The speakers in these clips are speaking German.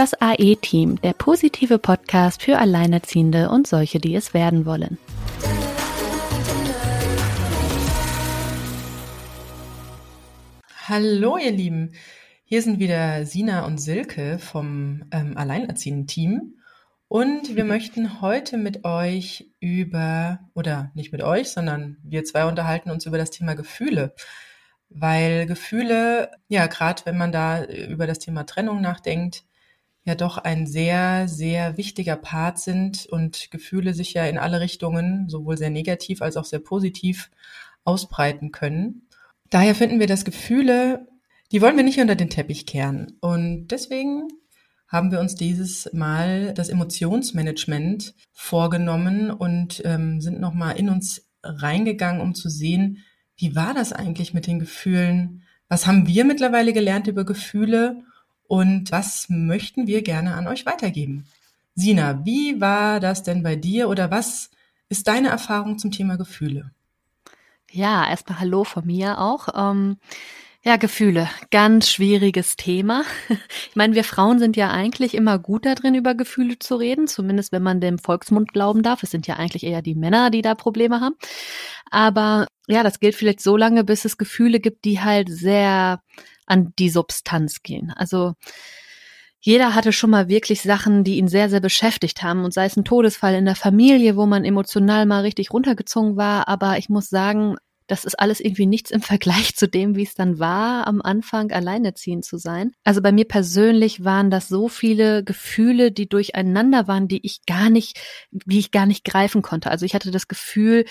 Das AE-Team, der positive Podcast für Alleinerziehende und solche, die es werden wollen. Hallo, ihr Lieben. Hier sind wieder Sina und Silke vom ähm, Alleinerziehenden-Team. Und wir möchten heute mit euch über, oder nicht mit euch, sondern wir zwei unterhalten uns über das Thema Gefühle. Weil Gefühle, ja, gerade wenn man da über das Thema Trennung nachdenkt, ja doch ein sehr, sehr wichtiger Part sind und Gefühle sich ja in alle Richtungen, sowohl sehr negativ als auch sehr positiv, ausbreiten können. Daher finden wir, dass Gefühle, die wollen wir nicht unter den Teppich kehren. Und deswegen haben wir uns dieses Mal das Emotionsmanagement vorgenommen und ähm, sind nochmal in uns reingegangen, um zu sehen, wie war das eigentlich mit den Gefühlen? Was haben wir mittlerweile gelernt über Gefühle? Und was möchten wir gerne an euch weitergeben. Sina, wie war das denn bei dir oder was ist deine Erfahrung zum Thema Gefühle? Ja, erstmal Hallo von mir auch. Ähm, ja, Gefühle, ganz schwieriges Thema. Ich meine, wir Frauen sind ja eigentlich immer gut darin, über Gefühle zu reden, zumindest wenn man dem Volksmund glauben darf. Es sind ja eigentlich eher die Männer, die da Probleme haben. Aber ja, das gilt vielleicht so lange, bis es Gefühle gibt, die halt sehr an die Substanz gehen. Also jeder hatte schon mal wirklich Sachen, die ihn sehr, sehr beschäftigt haben und sei es ein Todesfall in der Familie, wo man emotional mal richtig runtergezogen war. Aber ich muss sagen, das ist alles irgendwie nichts im Vergleich zu dem, wie es dann war, am Anfang alleinerziehend zu sein. Also bei mir persönlich waren das so viele Gefühle, die durcheinander waren, die ich gar nicht, wie ich gar nicht greifen konnte. Also ich hatte das Gefühl,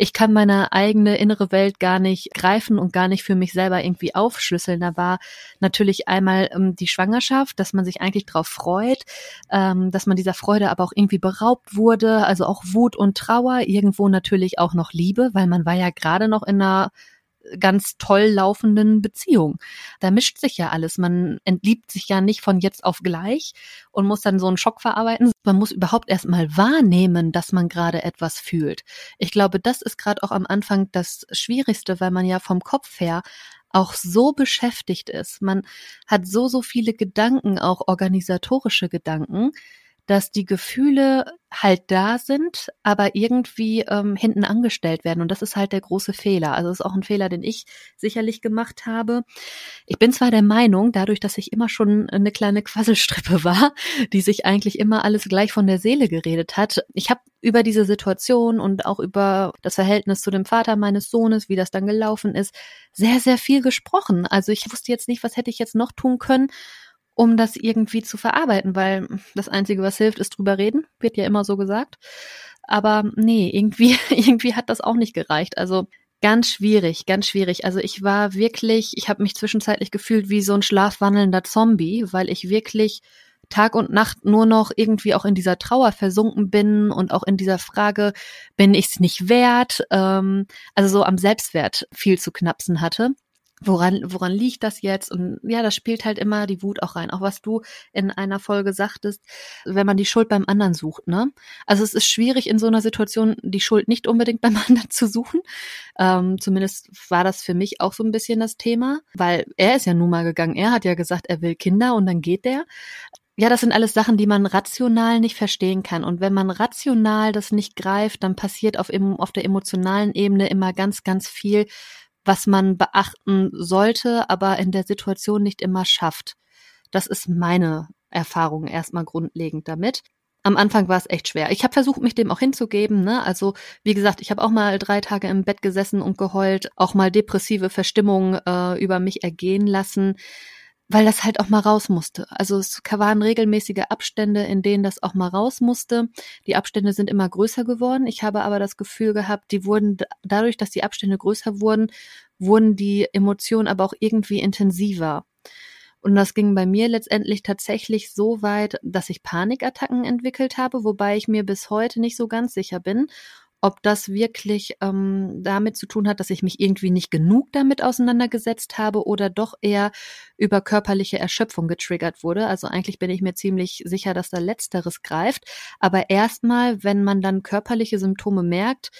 ich kann meine eigene innere Welt gar nicht greifen und gar nicht für mich selber irgendwie aufschlüsseln. Da war natürlich einmal ähm, die Schwangerschaft, dass man sich eigentlich darauf freut, ähm, dass man dieser Freude aber auch irgendwie beraubt wurde, also auch Wut und Trauer, irgendwo natürlich auch noch Liebe, weil man war ja gerade noch in einer ganz toll laufenden Beziehung. Da mischt sich ja alles. Man entliebt sich ja nicht von jetzt auf gleich und muss dann so einen Schock verarbeiten. Man muss überhaupt erst mal wahrnehmen, dass man gerade etwas fühlt. Ich glaube, das ist gerade auch am Anfang das Schwierigste, weil man ja vom Kopf her auch so beschäftigt ist. Man hat so, so viele Gedanken, auch organisatorische Gedanken, dass die Gefühle halt da sind, aber irgendwie ähm, hinten angestellt werden. Und das ist halt der große Fehler. Also ist auch ein Fehler, den ich sicherlich gemacht habe. Ich bin zwar der Meinung, dadurch, dass ich immer schon eine kleine Quasselstrippe war, die sich eigentlich immer alles gleich von der Seele geredet hat. Ich habe über diese Situation und auch über das Verhältnis zu dem Vater meines Sohnes, wie das dann gelaufen ist, sehr, sehr viel gesprochen. Also ich wusste jetzt nicht, was hätte ich jetzt noch tun können um das irgendwie zu verarbeiten, weil das Einzige, was hilft, ist drüber reden, wird ja immer so gesagt. Aber nee, irgendwie, irgendwie hat das auch nicht gereicht. Also ganz schwierig, ganz schwierig. Also ich war wirklich, ich habe mich zwischenzeitlich gefühlt wie so ein schlafwandelnder Zombie, weil ich wirklich Tag und Nacht nur noch irgendwie auch in dieser Trauer versunken bin und auch in dieser Frage, bin ich es nicht wert? Ähm, also so am Selbstwert viel zu knapsen hatte woran, woran liegt das jetzt? Und ja, das spielt halt immer die Wut auch rein. Auch was du in einer Folge sagtest, wenn man die Schuld beim anderen sucht, ne? Also es ist schwierig in so einer Situation, die Schuld nicht unbedingt beim anderen zu suchen. Ähm, zumindest war das für mich auch so ein bisschen das Thema, weil er ist ja nun mal gegangen. Er hat ja gesagt, er will Kinder und dann geht der. Ja, das sind alles Sachen, die man rational nicht verstehen kann. Und wenn man rational das nicht greift, dann passiert auf, auf der emotionalen Ebene immer ganz, ganz viel, was man beachten sollte, aber in der Situation nicht immer schafft. Das ist meine Erfahrung erstmal grundlegend damit. Am Anfang war es echt schwer. Ich habe versucht, mich dem auch hinzugeben. Ne? Also wie gesagt, ich habe auch mal drei Tage im Bett gesessen und geheult, auch mal depressive Verstimmungen äh, über mich ergehen lassen weil das halt auch mal raus musste. Also es waren regelmäßige Abstände, in denen das auch mal raus musste. Die Abstände sind immer größer geworden. Ich habe aber das Gefühl gehabt, die wurden dadurch, dass die Abstände größer wurden, wurden die Emotionen aber auch irgendwie intensiver. Und das ging bei mir letztendlich tatsächlich so weit, dass ich Panikattacken entwickelt habe, wobei ich mir bis heute nicht so ganz sicher bin, ob das wirklich ähm, damit zu tun hat, dass ich mich irgendwie nicht genug damit auseinandergesetzt habe oder doch eher über körperliche Erschöpfung getriggert wurde. Also eigentlich bin ich mir ziemlich sicher, dass da letzteres greift. Aber erstmal, wenn man dann körperliche Symptome merkt,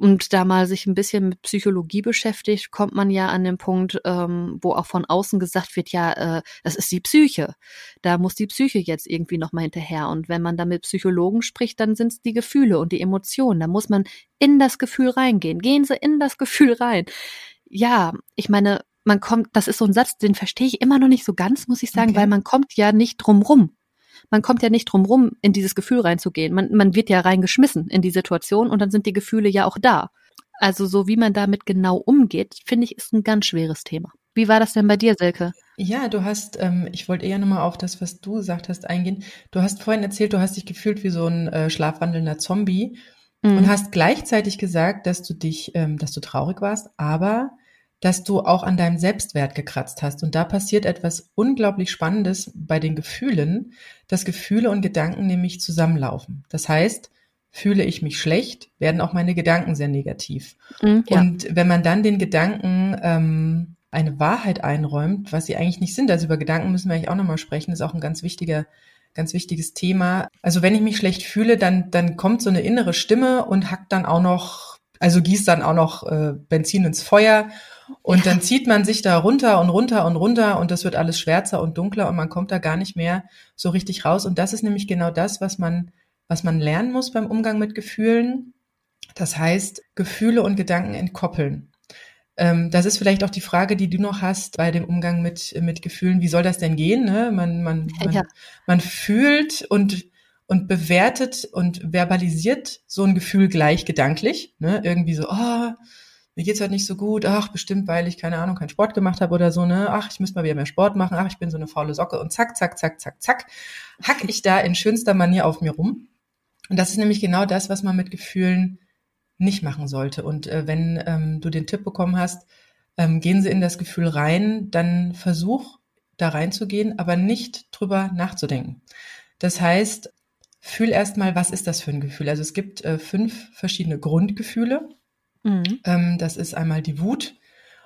und da mal sich ein bisschen mit Psychologie beschäftigt, kommt man ja an den Punkt, ähm, wo auch von außen gesagt wird, ja, äh, das ist die Psyche. Da muss die Psyche jetzt irgendwie nochmal hinterher. Und wenn man da mit Psychologen spricht, dann sind es die Gefühle und die Emotionen. Da muss man in das Gefühl reingehen. Gehen Sie in das Gefühl rein. Ja, ich meine, man kommt, das ist so ein Satz, den verstehe ich immer noch nicht so ganz, muss ich sagen, okay. weil man kommt ja nicht drum rum man kommt ja nicht drum rum, in dieses Gefühl reinzugehen. Man, man wird ja reingeschmissen in die Situation und dann sind die Gefühle ja auch da. Also so wie man damit genau umgeht, finde ich, ist ein ganz schweres Thema. Wie war das denn bei dir, Silke? Ja, du hast, ähm, ich wollte eher nochmal auf das, was du gesagt hast, eingehen. Du hast vorhin erzählt, du hast dich gefühlt wie so ein äh, schlafwandelnder Zombie mhm. und hast gleichzeitig gesagt, dass du dich, ähm, dass du traurig warst, aber dass du auch an deinem Selbstwert gekratzt hast. Und da passiert etwas unglaublich Spannendes bei den Gefühlen, dass Gefühle und Gedanken nämlich zusammenlaufen. Das heißt, fühle ich mich schlecht, werden auch meine Gedanken sehr negativ. Mhm, ja. Und wenn man dann den Gedanken ähm, eine Wahrheit einräumt, was sie eigentlich nicht sind, also über Gedanken müssen wir eigentlich auch nochmal sprechen, ist auch ein ganz wichtiger ganz wichtiges Thema. Also wenn ich mich schlecht fühle, dann, dann kommt so eine innere Stimme und hackt dann auch noch, also gießt dann auch noch äh, Benzin ins Feuer und ja. dann zieht man sich da runter und runter und runter und das wird alles schwärzer und dunkler und man kommt da gar nicht mehr so richtig raus. Und das ist nämlich genau das, was man, was man lernen muss beim Umgang mit Gefühlen. Das heißt, Gefühle und Gedanken entkoppeln. Ähm, das ist vielleicht auch die Frage, die du noch hast bei dem Umgang mit, mit Gefühlen. Wie soll das denn gehen? Ne? Man, man, man, ja. man fühlt und und bewertet und verbalisiert so ein Gefühl gleich gedanklich. Ne? Irgendwie so, oh, mir geht's halt nicht so gut, ach, bestimmt, weil ich, keine Ahnung, keinen Sport gemacht habe oder so, ne, ach, ich müsste mal wieder mehr Sport machen, ach, ich bin so eine faule Socke und zack, zack, zack, zack, zack, hack ich da in schönster Manier auf mir rum. Und das ist nämlich genau das, was man mit Gefühlen nicht machen sollte. Und äh, wenn ähm, du den Tipp bekommen hast, ähm, gehen Sie in das Gefühl rein, dann versuch da reinzugehen, aber nicht drüber nachzudenken. Das heißt, fühl erstmal, was ist das für ein Gefühl? Also es gibt äh, fünf verschiedene Grundgefühle. Mhm. Ähm, das ist einmal die Wut.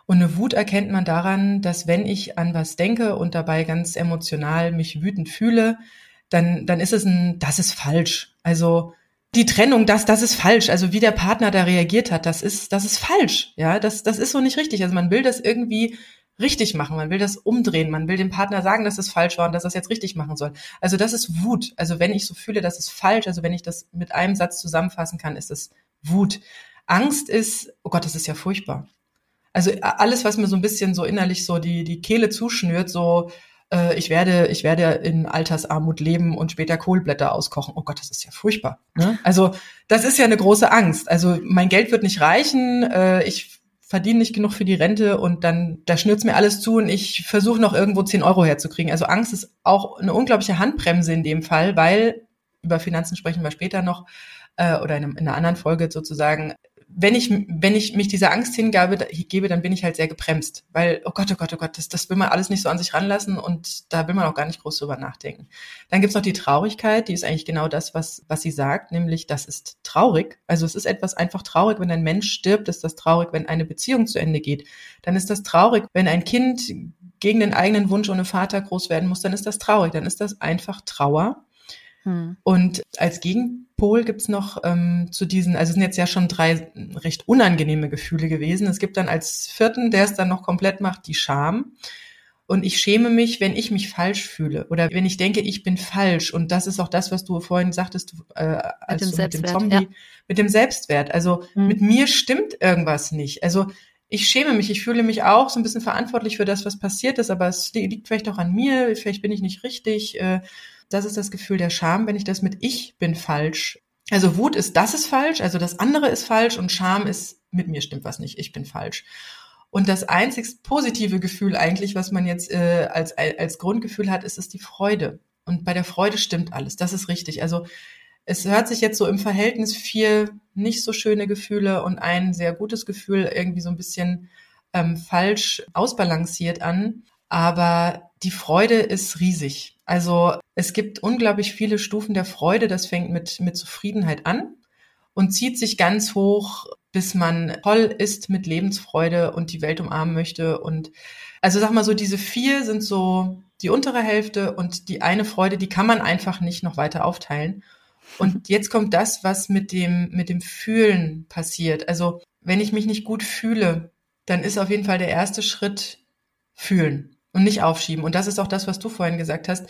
Und eine Wut erkennt man daran, dass wenn ich an was denke und dabei ganz emotional mich wütend fühle, dann, dann ist es ein, das ist falsch. Also die Trennung, das, das ist falsch. Also wie der Partner da reagiert hat, das ist, das ist falsch. Ja, das, das ist so nicht richtig. Also man will das irgendwie richtig machen. Man will das umdrehen. Man will dem Partner sagen, dass es falsch war und dass er es jetzt richtig machen soll. Also das ist Wut. Also wenn ich so fühle, das ist falsch, also wenn ich das mit einem Satz zusammenfassen kann, ist es Wut. Angst ist, oh Gott, das ist ja furchtbar. Also alles, was mir so ein bisschen so innerlich so die, die Kehle zuschnürt, so äh, ich werde, ich werde in Altersarmut leben und später Kohlblätter auskochen. Oh Gott, das ist ja furchtbar. Ne? Also das ist ja eine große Angst. Also mein Geld wird nicht reichen, äh, ich verdiene nicht genug für die Rente und dann, da schnürt's mir alles zu und ich versuche noch irgendwo 10 Euro herzukriegen. Also Angst ist auch eine unglaubliche Handbremse in dem Fall, weil, über Finanzen sprechen wir später noch, äh, oder in, in einer anderen Folge sozusagen, wenn ich, wenn ich mich dieser Angst hingabe, gebe, dann bin ich halt sehr gebremst. Weil, oh Gott, oh Gott, oh Gott, das, das will man alles nicht so an sich ranlassen und da will man auch gar nicht groß drüber nachdenken. Dann gibt's noch die Traurigkeit, die ist eigentlich genau das, was, was sie sagt, nämlich das ist traurig. Also es ist etwas einfach traurig, wenn ein Mensch stirbt, ist das traurig, wenn eine Beziehung zu Ende geht. Dann ist das traurig, wenn ein Kind gegen den eigenen Wunsch ohne Vater groß werden muss, dann ist das traurig, dann ist das einfach Trauer. Hm. Und als Gegenpol gibt's noch ähm, zu diesen, also es sind jetzt ja schon drei recht unangenehme Gefühle gewesen. Es gibt dann als vierten, der es dann noch komplett macht, die Scham. Und ich schäme mich, wenn ich mich falsch fühle oder wenn ich denke, ich bin falsch. Und das ist auch das, was du vorhin sagtest, äh, als mit dem, mit dem Zombie, ja. mit dem Selbstwert. Also mhm. mit mir stimmt irgendwas nicht. Also ich schäme mich, ich fühle mich auch so ein bisschen verantwortlich für das, was passiert ist, aber es liegt vielleicht auch an mir, vielleicht bin ich nicht richtig. Äh, das ist das Gefühl der Scham, wenn ich das mit ich bin falsch. Also Wut ist, das ist falsch, also das andere ist falsch und Scham ist, mit mir stimmt was nicht, ich bin falsch. Und das einzigst positive Gefühl eigentlich, was man jetzt äh, als, als Grundgefühl hat, ist es die Freude. Und bei der Freude stimmt alles, das ist richtig. Also es hört sich jetzt so im Verhältnis vier nicht so schöne Gefühle und ein sehr gutes Gefühl irgendwie so ein bisschen ähm, falsch ausbalanciert an. Aber die Freude ist riesig. Also es gibt unglaublich viele Stufen der Freude. Das fängt mit, mit Zufriedenheit an und zieht sich ganz hoch, bis man voll ist mit Lebensfreude und die Welt umarmen möchte. Und also sag mal so, diese vier sind so die untere Hälfte und die eine Freude, die kann man einfach nicht noch weiter aufteilen. Und jetzt kommt das, was mit dem, mit dem Fühlen passiert. Also, wenn ich mich nicht gut fühle, dann ist auf jeden Fall der erste Schritt fühlen und nicht aufschieben. Und das ist auch das, was du vorhin gesagt hast.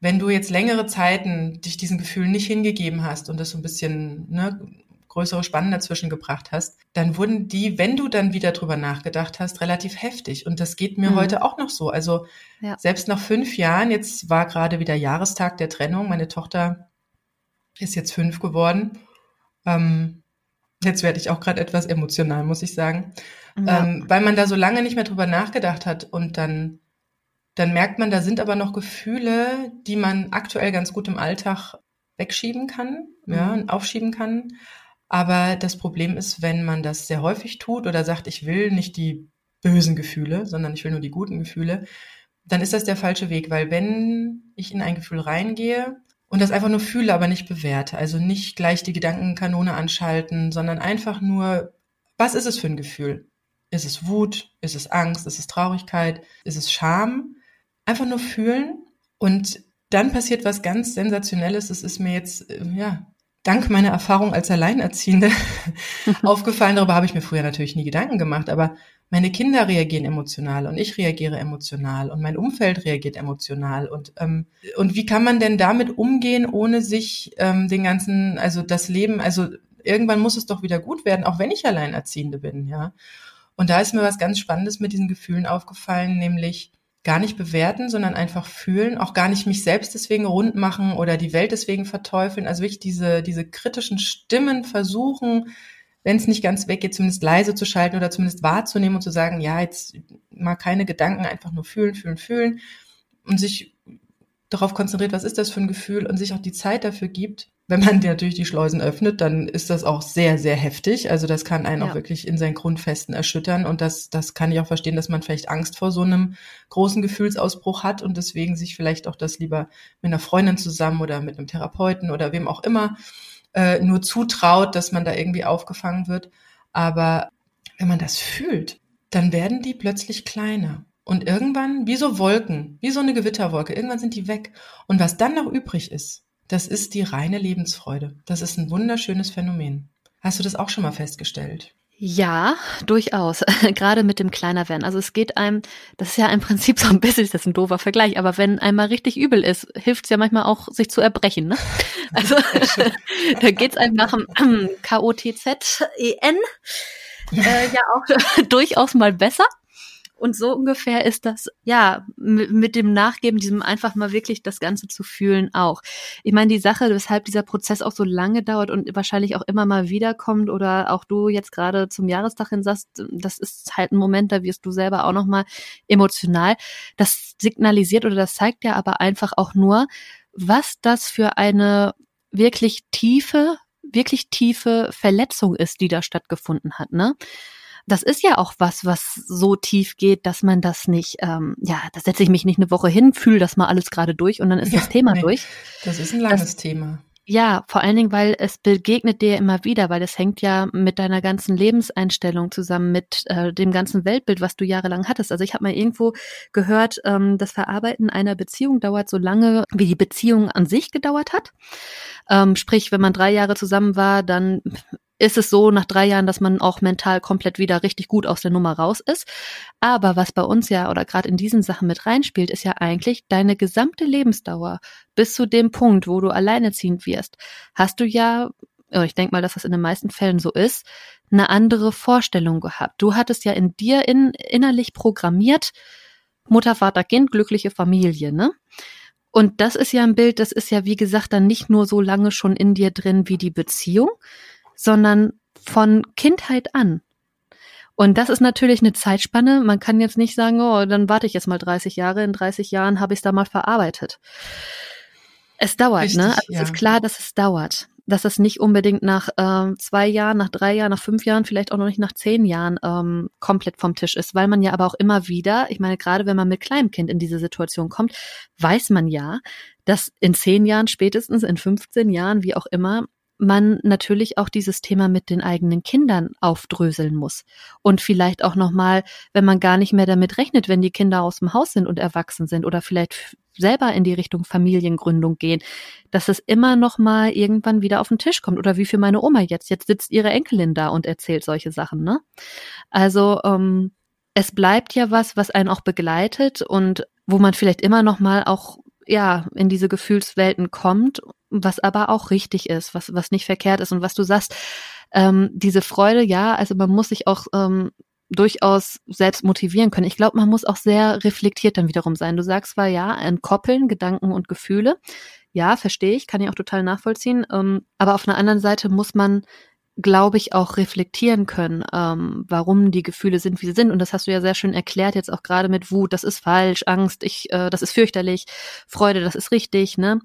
Wenn du jetzt längere Zeiten dich diesen Gefühlen nicht hingegeben hast und das so ein bisschen ne, größere Spannen dazwischen gebracht hast, dann wurden die, wenn du dann wieder drüber nachgedacht hast, relativ heftig. Und das geht mir mhm. heute auch noch so. Also ja. selbst nach fünf Jahren, jetzt war gerade wieder Jahrestag der Trennung, meine Tochter ist jetzt fünf geworden. Ähm, jetzt werde ich auch gerade etwas emotional, muss ich sagen. Ja. Ähm, weil man da so lange nicht mehr drüber nachgedacht hat und dann, dann merkt man, da sind aber noch Gefühle, die man aktuell ganz gut im Alltag wegschieben kann, mhm. ja, aufschieben kann. Aber das Problem ist, wenn man das sehr häufig tut oder sagt, ich will nicht die bösen Gefühle, sondern ich will nur die guten Gefühle, dann ist das der falsche Weg, weil wenn ich in ein Gefühl reingehe und das einfach nur fühle, aber nicht bewerte, also nicht gleich die Gedankenkanone anschalten, sondern einfach nur, was ist es für ein Gefühl? Ist es Wut? Ist es Angst? Ist es Traurigkeit? Ist es Scham? Einfach nur fühlen und dann passiert was ganz Sensationelles. Es ist mir jetzt, äh, ja, dank meiner Erfahrung als Alleinerziehende aufgefallen. Darüber habe ich mir früher natürlich nie Gedanken gemacht, aber meine Kinder reagieren emotional und ich reagiere emotional und mein Umfeld reagiert emotional und ähm, und wie kann man denn damit umgehen, ohne sich ähm, den ganzen, also das Leben, also irgendwann muss es doch wieder gut werden, auch wenn ich Alleinerziehende bin, ja. Und da ist mir was ganz Spannendes mit diesen Gefühlen aufgefallen, nämlich gar nicht bewerten, sondern einfach fühlen, auch gar nicht mich selbst deswegen rund machen oder die Welt deswegen verteufeln. Also wirklich diese, diese kritischen Stimmen versuchen, wenn es nicht ganz weggeht, zumindest leise zu schalten oder zumindest wahrzunehmen und zu sagen, ja, jetzt mal keine Gedanken, einfach nur fühlen, fühlen, fühlen. Und sich darauf konzentriert, was ist das für ein Gefühl? Und sich auch die Zeit dafür gibt, wenn man natürlich die Schleusen öffnet, dann ist das auch sehr, sehr heftig. Also das kann einen ja. auch wirklich in seinen Grundfesten erschüttern. Und das, das kann ich auch verstehen, dass man vielleicht Angst vor so einem großen Gefühlsausbruch hat und deswegen sich vielleicht auch das lieber mit einer Freundin zusammen oder mit einem Therapeuten oder wem auch immer äh, nur zutraut, dass man da irgendwie aufgefangen wird. Aber wenn man das fühlt, dann werden die plötzlich kleiner. Und irgendwann, wie so Wolken, wie so eine Gewitterwolke, irgendwann sind die weg. Und was dann noch übrig ist, das ist die reine Lebensfreude. Das ist ein wunderschönes Phänomen. Hast du das auch schon mal festgestellt? Ja, durchaus. Gerade mit dem kleiner werden. Also es geht einem, das ist ja im Prinzip so ein bisschen, das ist ein doofer Vergleich, aber wenn einmal richtig übel ist, hilft es ja manchmal auch, sich zu erbrechen. Ne? Also da geht's einem nach dem K-O-T-Z-E-N äh, ja auch durchaus mal besser. Und so ungefähr ist das, ja, mit dem Nachgeben, diesem einfach mal wirklich das Ganze zu fühlen auch. Ich meine, die Sache, weshalb dieser Prozess auch so lange dauert und wahrscheinlich auch immer mal wiederkommt oder auch du jetzt gerade zum Jahrestag hin sagst, das ist halt ein Moment, da wirst du selber auch nochmal emotional. Das signalisiert oder das zeigt ja aber einfach auch nur, was das für eine wirklich tiefe, wirklich tiefe Verletzung ist, die da stattgefunden hat, ne? Das ist ja auch was, was so tief geht, dass man das nicht, ähm, ja, da setze ich mich nicht eine Woche hin, fühle das mal alles gerade durch und dann ist ja, das Thema nee, durch. Das ist ein langes das, Thema. Ja, vor allen Dingen, weil es begegnet dir immer wieder, weil es hängt ja mit deiner ganzen Lebenseinstellung zusammen, mit äh, dem ganzen Weltbild, was du jahrelang hattest. Also ich habe mal irgendwo gehört, ähm, das Verarbeiten einer Beziehung dauert so lange, wie die Beziehung an sich gedauert hat. Ähm, sprich, wenn man drei Jahre zusammen war, dann ist es so nach drei Jahren, dass man auch mental komplett wieder richtig gut aus der Nummer raus ist. Aber was bei uns ja oder gerade in diesen Sachen mit reinspielt, ist ja eigentlich deine gesamte Lebensdauer bis zu dem Punkt, wo du alleineziehend wirst, hast du ja, ich denke mal, dass das in den meisten Fällen so ist, eine andere Vorstellung gehabt. Du hattest ja in dir in, innerlich programmiert, Mutter, Vater, Kind, glückliche Familie, ne? Und das ist ja ein Bild, das ist ja, wie gesagt, dann nicht nur so lange schon in dir drin wie die Beziehung, sondern von Kindheit an. Und das ist natürlich eine Zeitspanne. Man kann jetzt nicht sagen, oh, dann warte ich jetzt mal 30 Jahre. In 30 Jahren habe ich es da mal verarbeitet. Es dauert, ne? Richtig, ne? Also ja. Es ist klar, dass es dauert. Dass es nicht unbedingt nach äh, zwei Jahren, nach drei Jahren, nach fünf Jahren, vielleicht auch noch nicht nach zehn Jahren ähm, komplett vom Tisch ist, weil man ja aber auch immer wieder, ich meine, gerade wenn man mit kleinem Kind in diese Situation kommt, weiß man ja, dass in zehn Jahren, spätestens in 15 Jahren, wie auch immer, man natürlich auch dieses Thema mit den eigenen Kindern aufdröseln muss. Und vielleicht auch nochmal, wenn man gar nicht mehr damit rechnet, wenn die Kinder aus dem Haus sind und erwachsen sind oder vielleicht selber in die Richtung Familiengründung gehen, dass es immer noch mal irgendwann wieder auf den Tisch kommt oder wie für meine Oma jetzt. Jetzt sitzt ihre Enkelin da und erzählt solche Sachen, ne? Also ähm, es bleibt ja was, was einen auch begleitet und wo man vielleicht immer noch mal auch ja in diese Gefühlswelten kommt, was aber auch richtig ist, was was nicht verkehrt ist und was du sagst, ähm, diese Freude, ja, also man muss sich auch ähm, durchaus selbst motivieren können. Ich glaube, man muss auch sehr reflektiert dann wiederum sein. Du sagst zwar ja, entkoppeln Gedanken und Gefühle. Ja, verstehe ich, kann ich auch total nachvollziehen. Ähm, aber auf einer anderen Seite muss man glaube ich, auch reflektieren können, ähm, warum die Gefühle sind, wie sie sind. Und das hast du ja sehr schön erklärt, jetzt auch gerade mit Wut, das ist falsch, Angst, ich, äh, das ist fürchterlich, Freude, das ist richtig, ne?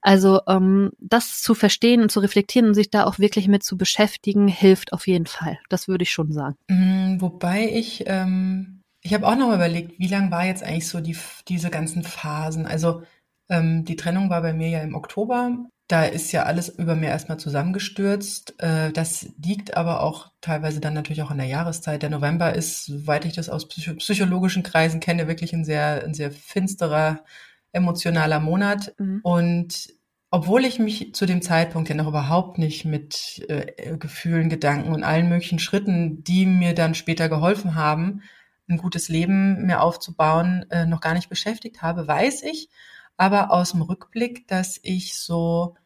Also ähm, das zu verstehen und zu reflektieren und sich da auch wirklich mit zu beschäftigen, hilft auf jeden Fall. Das würde ich schon sagen. Mm, wobei ich, ähm, ich habe auch noch mal überlegt, wie lang war jetzt eigentlich so die, diese ganzen Phasen? Also ähm, die Trennung war bei mir ja im Oktober da ist ja alles über mir erstmal zusammengestürzt. Äh, das liegt aber auch teilweise dann natürlich auch an der Jahreszeit. Der November ist, soweit ich das aus psychologischen Kreisen kenne, wirklich ein sehr, ein sehr finsterer, emotionaler Monat. Mhm. Und obwohl ich mich zu dem Zeitpunkt ja noch überhaupt nicht mit äh, Gefühlen, Gedanken und allen möglichen Schritten, die mir dann später geholfen haben, ein gutes Leben mir aufzubauen, äh, noch gar nicht beschäftigt habe, weiß ich aber aus dem Rückblick, dass ich so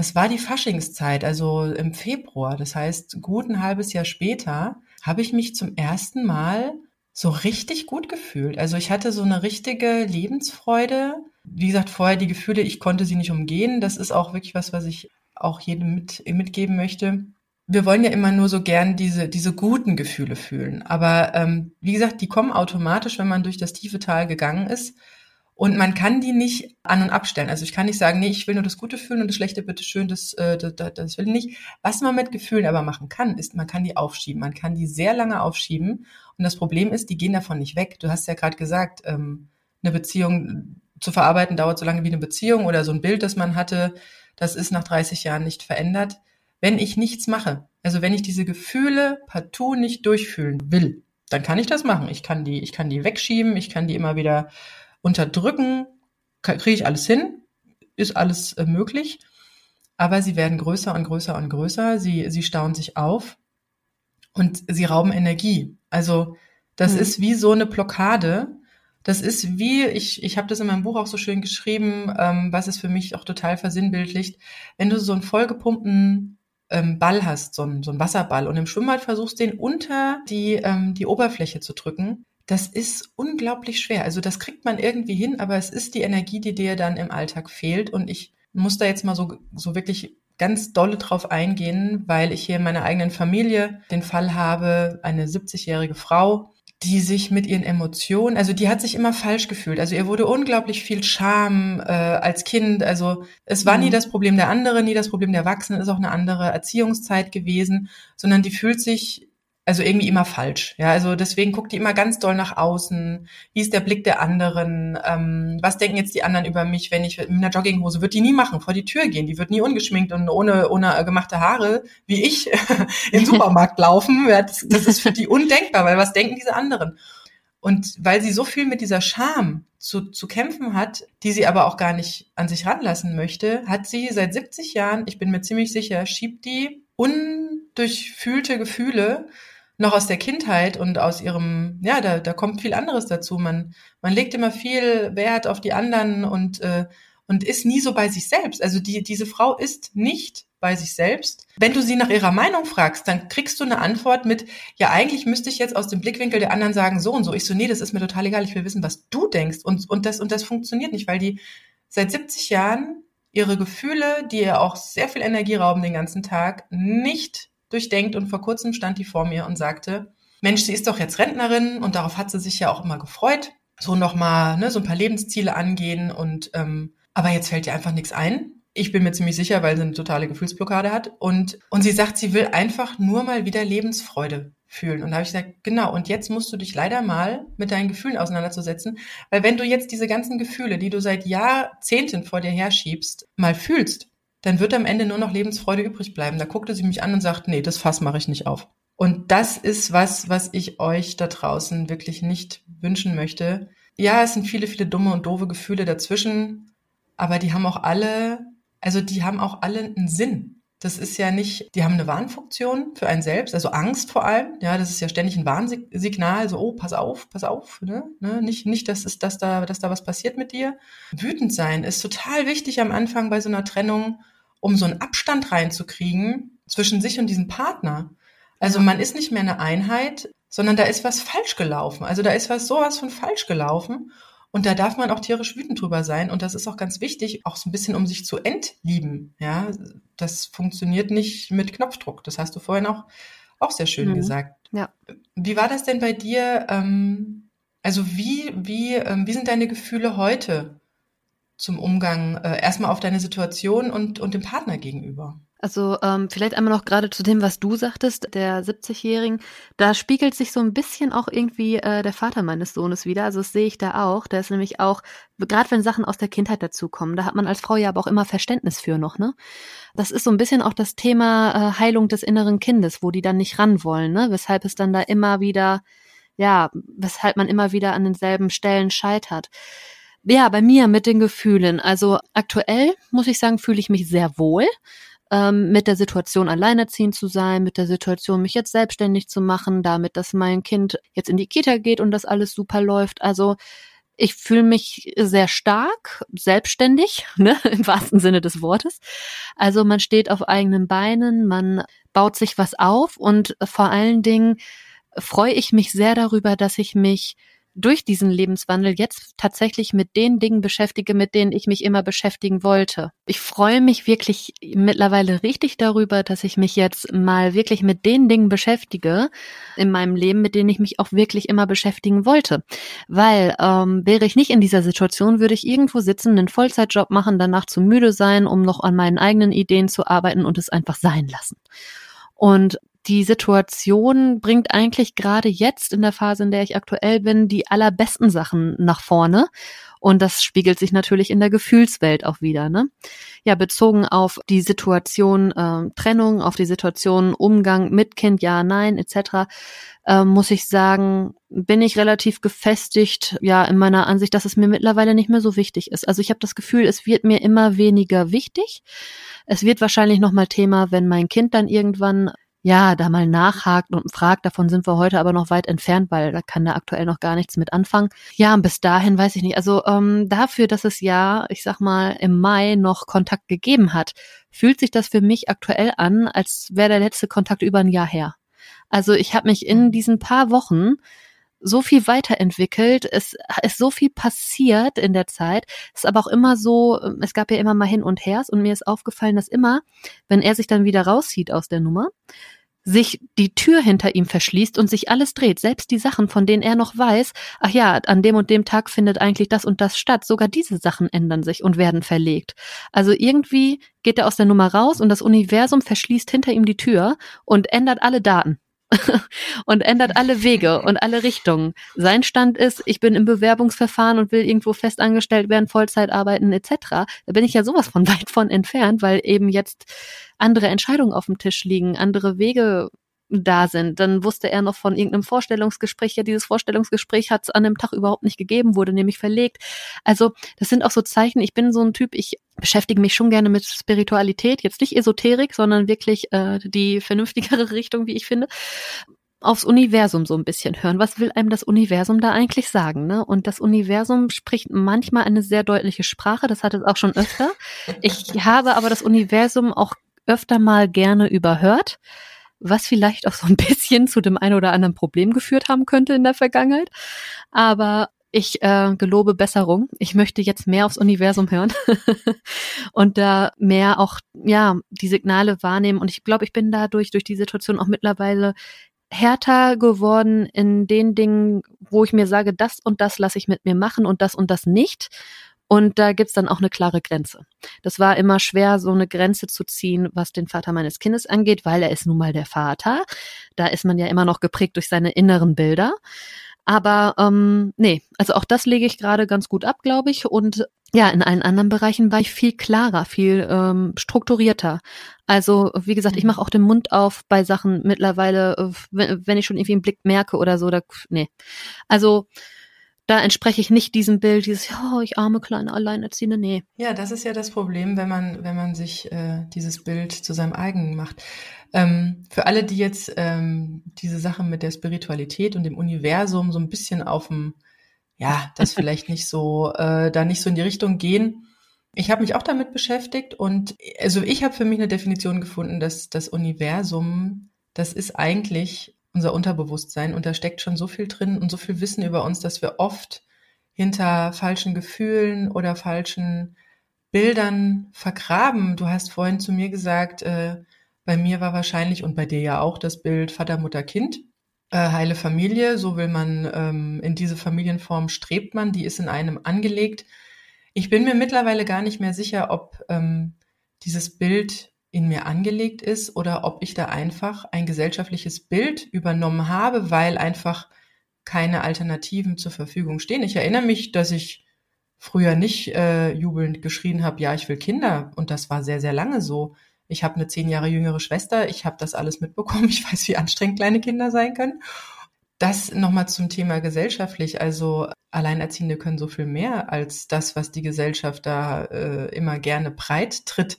es war die Faschingszeit, also im Februar. Das heißt, gut ein halbes Jahr später habe ich mich zum ersten Mal so richtig gut gefühlt. Also ich hatte so eine richtige Lebensfreude. Wie gesagt, vorher die Gefühle, ich konnte sie nicht umgehen. Das ist auch wirklich was, was ich auch jedem mit, mitgeben möchte. Wir wollen ja immer nur so gern diese, diese guten Gefühle fühlen. Aber ähm, wie gesagt, die kommen automatisch, wenn man durch das tiefe Tal gegangen ist. Und man kann die nicht an- und abstellen. Also ich kann nicht sagen, nee, ich will nur das Gute fühlen und das Schlechte bitte schön, das, äh, das, das will ich nicht. Was man mit Gefühlen aber machen kann, ist, man kann die aufschieben. Man kann die sehr lange aufschieben. Und das Problem ist, die gehen davon nicht weg. Du hast ja gerade gesagt, ähm, eine Beziehung zu verarbeiten dauert so lange wie eine Beziehung oder so ein Bild, das man hatte, das ist nach 30 Jahren nicht verändert. Wenn ich nichts mache, also wenn ich diese Gefühle partout nicht durchfühlen will, dann kann ich das machen. Ich kann die, ich kann die wegschieben, ich kann die immer wieder Unterdrücken kriege ich alles hin, ist alles äh, möglich, aber sie werden größer und größer und größer, sie, sie stauen sich auf und sie rauben Energie. Also das mhm. ist wie so eine Blockade. Das ist wie, ich, ich habe das in meinem Buch auch so schön geschrieben, ähm, was es für mich auch total versinnbildlicht, wenn du so einen vollgepumpten ähm, Ball hast, so einen, so einen Wasserball und im Schwimmbad versuchst, den unter die, ähm, die Oberfläche zu drücken, das ist unglaublich schwer. Also das kriegt man irgendwie hin, aber es ist die Energie, die dir dann im Alltag fehlt. Und ich muss da jetzt mal so, so wirklich ganz dolle drauf eingehen, weil ich hier in meiner eigenen Familie den Fall habe, eine 70-jährige Frau, die sich mit ihren Emotionen, also die hat sich immer falsch gefühlt. Also ihr wurde unglaublich viel Scham äh, als Kind. Also es war mhm. nie das Problem der anderen, nie das Problem der Erwachsenen, ist auch eine andere Erziehungszeit gewesen, sondern die fühlt sich also irgendwie immer falsch. Ja, also deswegen guckt die immer ganz doll nach außen. Wie ist der Blick der anderen? Ähm, was denken jetzt die anderen über mich, wenn ich mit einer Jogginghose wird die nie machen, vor die Tür gehen. Die wird nie ungeschminkt und ohne ohne gemachte Haare wie ich im Supermarkt laufen. Das, das ist für die undenkbar, weil was denken diese anderen? Und weil sie so viel mit dieser Scham zu, zu kämpfen hat, die sie aber auch gar nicht an sich ranlassen möchte, hat sie seit 70 Jahren, ich bin mir ziemlich sicher, schiebt die undurchfühlte Gefühle noch aus der Kindheit und aus ihrem, ja, da, da kommt viel anderes dazu. Man, man legt immer viel Wert auf die anderen und, äh, und ist nie so bei sich selbst. Also die, diese Frau ist nicht bei sich selbst. Wenn du sie nach ihrer Meinung fragst, dann kriegst du eine Antwort mit, ja, eigentlich müsste ich jetzt aus dem Blickwinkel der anderen sagen, so und so. Ich so, nee, das ist mir total egal. Ich will wissen, was du denkst. Und, und das, und das funktioniert nicht, weil die seit 70 Jahren ihre Gefühle, die ihr auch sehr viel Energie rauben den ganzen Tag, nicht durchdenkt und vor kurzem stand die vor mir und sagte, Mensch, sie ist doch jetzt Rentnerin und darauf hat sie sich ja auch immer gefreut. So nochmal, ne, so ein paar Lebensziele angehen und ähm, aber jetzt fällt ihr einfach nichts ein. Ich bin mir ziemlich sicher, weil sie eine totale Gefühlsblockade hat. Und, und sie sagt, sie will einfach nur mal wieder Lebensfreude fühlen. Und da habe ich gesagt, genau, und jetzt musst du dich leider mal mit deinen Gefühlen auseinanderzusetzen. Weil wenn du jetzt diese ganzen Gefühle, die du seit Jahrzehnten vor dir herschiebst, mal fühlst, dann wird am Ende nur noch Lebensfreude übrig bleiben. Da guckte sie mich an und sagt, nee, das Fass mache ich nicht auf. Und das ist was, was ich euch da draußen wirklich nicht wünschen möchte, Ja, es sind viele, viele dumme und doofe Gefühle dazwischen, aber die haben auch alle, also die haben auch alle einen Sinn. Das ist ja nicht, die haben eine Warnfunktion für einen selbst, also Angst vor allem. Ja, das ist ja ständig ein Warnsignal, so, oh, pass auf, pass auf, ne? ne? Nicht, nicht, dass, es, dass, da, dass da was passiert mit dir. Wütend sein ist total wichtig am Anfang bei so einer Trennung, um so einen Abstand reinzukriegen zwischen sich und diesem Partner. Also man ist nicht mehr eine Einheit, sondern da ist was falsch gelaufen. Also da ist was sowas von falsch gelaufen. Und da darf man auch tierisch wütend drüber sein. Und das ist auch ganz wichtig, auch so ein bisschen, um sich zu entlieben. Ja, das funktioniert nicht mit Knopfdruck. Das hast du vorhin auch, auch sehr schön mhm. gesagt. Ja. Wie war das denn bei dir? Ähm, also wie, wie, ähm, wie sind deine Gefühle heute zum Umgang äh, erstmal auf deine Situation und, und dem Partner gegenüber? Also ähm, vielleicht einmal noch gerade zu dem, was du sagtest, der 70-Jährigen. Da spiegelt sich so ein bisschen auch irgendwie äh, der Vater meines Sohnes wieder. Also das sehe ich da auch. Der ist nämlich auch, gerade wenn Sachen aus der Kindheit dazukommen, da hat man als Frau ja aber auch immer Verständnis für noch, ne? Das ist so ein bisschen auch das Thema äh, Heilung des inneren Kindes, wo die dann nicht ran wollen, ne? Weshalb es dann da immer wieder, ja, weshalb man immer wieder an denselben Stellen scheitert. Ja, bei mir mit den Gefühlen. Also aktuell muss ich sagen, fühle ich mich sehr wohl ähm, mit der Situation alleinerziehend zu sein, mit der Situation, mich jetzt selbstständig zu machen, damit, dass mein Kind jetzt in die Kita geht und das alles super läuft. Also ich fühle mich sehr stark, selbstständig, ne, im wahrsten Sinne des Wortes. Also man steht auf eigenen Beinen, man baut sich was auf und vor allen Dingen freue ich mich sehr darüber, dass ich mich durch diesen Lebenswandel jetzt tatsächlich mit den Dingen beschäftige, mit denen ich mich immer beschäftigen wollte. Ich freue mich wirklich mittlerweile richtig darüber, dass ich mich jetzt mal wirklich mit den Dingen beschäftige in meinem Leben, mit denen ich mich auch wirklich immer beschäftigen wollte. Weil ähm, wäre ich nicht in dieser Situation, würde ich irgendwo sitzen, einen Vollzeitjob machen, danach zu müde sein, um noch an meinen eigenen Ideen zu arbeiten und es einfach sein lassen. Und die Situation bringt eigentlich gerade jetzt in der Phase, in der ich aktuell bin, die allerbesten Sachen nach vorne. Und das spiegelt sich natürlich in der Gefühlswelt auch wieder. Ne? Ja, bezogen auf die Situation äh, Trennung, auf die Situation Umgang mit Kind, ja, nein, etc., äh, muss ich sagen, bin ich relativ gefestigt, ja, in meiner Ansicht, dass es mir mittlerweile nicht mehr so wichtig ist. Also ich habe das Gefühl, es wird mir immer weniger wichtig. Es wird wahrscheinlich nochmal Thema, wenn mein Kind dann irgendwann ja, da mal nachhakt und fragt, davon sind wir heute aber noch weit entfernt, weil da kann da aktuell noch gar nichts mit anfangen. Ja, und bis dahin weiß ich nicht. Also ähm, dafür, dass es ja, ich sag mal, im Mai noch Kontakt gegeben hat, fühlt sich das für mich aktuell an, als wäre der letzte Kontakt über ein Jahr her. Also ich habe mich in diesen paar Wochen so viel weiterentwickelt, es ist so viel passiert in der Zeit, es ist aber auch immer so, es gab ja immer mal hin und her und mir ist aufgefallen, dass immer, wenn er sich dann wieder rauszieht aus der Nummer, sich die Tür hinter ihm verschließt und sich alles dreht, selbst die Sachen, von denen er noch weiß, ach ja, an dem und dem Tag findet eigentlich das und das statt, sogar diese Sachen ändern sich und werden verlegt. Also irgendwie geht er aus der Nummer raus und das Universum verschließt hinter ihm die Tür und ändert alle Daten. und ändert alle Wege und alle Richtungen. Sein Stand ist, ich bin im Bewerbungsverfahren und will irgendwo festangestellt werden, Vollzeit arbeiten etc. Da bin ich ja sowas von weit von entfernt, weil eben jetzt andere Entscheidungen auf dem Tisch liegen, andere Wege da sind. Dann wusste er noch von irgendeinem Vorstellungsgespräch. Ja, dieses Vorstellungsgespräch hat es an dem Tag überhaupt nicht gegeben, wurde nämlich verlegt. Also das sind auch so Zeichen. Ich bin so ein Typ, ich beschäftige mich schon gerne mit Spiritualität. Jetzt nicht Esoterik, sondern wirklich äh, die vernünftigere Richtung, wie ich finde aufs Universum so ein bisschen hören. Was will einem das Universum da eigentlich sagen? Ne? Und das Universum spricht manchmal eine sehr deutliche Sprache. Das hat es auch schon öfter. Ich habe aber das Universum auch öfter mal gerne überhört was vielleicht auch so ein bisschen zu dem einen oder anderen Problem geführt haben könnte in der Vergangenheit. Aber ich äh, gelobe Besserung. Ich möchte jetzt mehr aufs Universum hören und da mehr auch ja die Signale wahrnehmen. Und ich glaube, ich bin dadurch durch die Situation auch mittlerweile härter geworden in den Dingen, wo ich mir sage, das und das lasse ich mit mir machen und das und das nicht. Und da gibt's dann auch eine klare Grenze. Das war immer schwer, so eine Grenze zu ziehen, was den Vater meines Kindes angeht, weil er ist nun mal der Vater. Da ist man ja immer noch geprägt durch seine inneren Bilder. Aber ähm, nee, also auch das lege ich gerade ganz gut ab, glaube ich. Und ja, in allen anderen Bereichen war ich viel klarer, viel ähm, strukturierter. Also wie gesagt, ich mhm. mache auch den Mund auf bei Sachen mittlerweile, äh, wenn, wenn ich schon irgendwie einen Blick merke oder so. Da, nee. Also da entspreche ich nicht diesem Bild, dieses, oh, ich arme kleine Alleinerziehende, nee. Ja, das ist ja das Problem, wenn man, wenn man sich äh, dieses Bild zu seinem eigenen macht. Ähm, für alle, die jetzt ähm, diese Sache mit der Spiritualität und dem Universum so ein bisschen auf dem, ja, das vielleicht nicht so, äh, da nicht so in die Richtung gehen. Ich habe mich auch damit beschäftigt und also ich habe für mich eine Definition gefunden, dass das Universum, das ist eigentlich unser Unterbewusstsein und da steckt schon so viel drin und so viel Wissen über uns, dass wir oft hinter falschen Gefühlen oder falschen Bildern vergraben. Du hast vorhin zu mir gesagt, äh, bei mir war wahrscheinlich und bei dir ja auch das Bild Vater, Mutter, Kind. Äh, heile Familie, so will man, ähm, in diese Familienform strebt man, die ist in einem angelegt. Ich bin mir mittlerweile gar nicht mehr sicher, ob ähm, dieses Bild in mir angelegt ist oder ob ich da einfach ein gesellschaftliches Bild übernommen habe, weil einfach keine Alternativen zur Verfügung stehen. Ich erinnere mich, dass ich früher nicht äh, jubelnd geschrien habe, ja, ich will Kinder. Und das war sehr, sehr lange so. Ich habe eine zehn Jahre jüngere Schwester. Ich habe das alles mitbekommen. Ich weiß, wie anstrengend kleine Kinder sein können. Das nochmal zum Thema gesellschaftlich. Also Alleinerziehende können so viel mehr als das, was die Gesellschaft da äh, immer gerne breit tritt.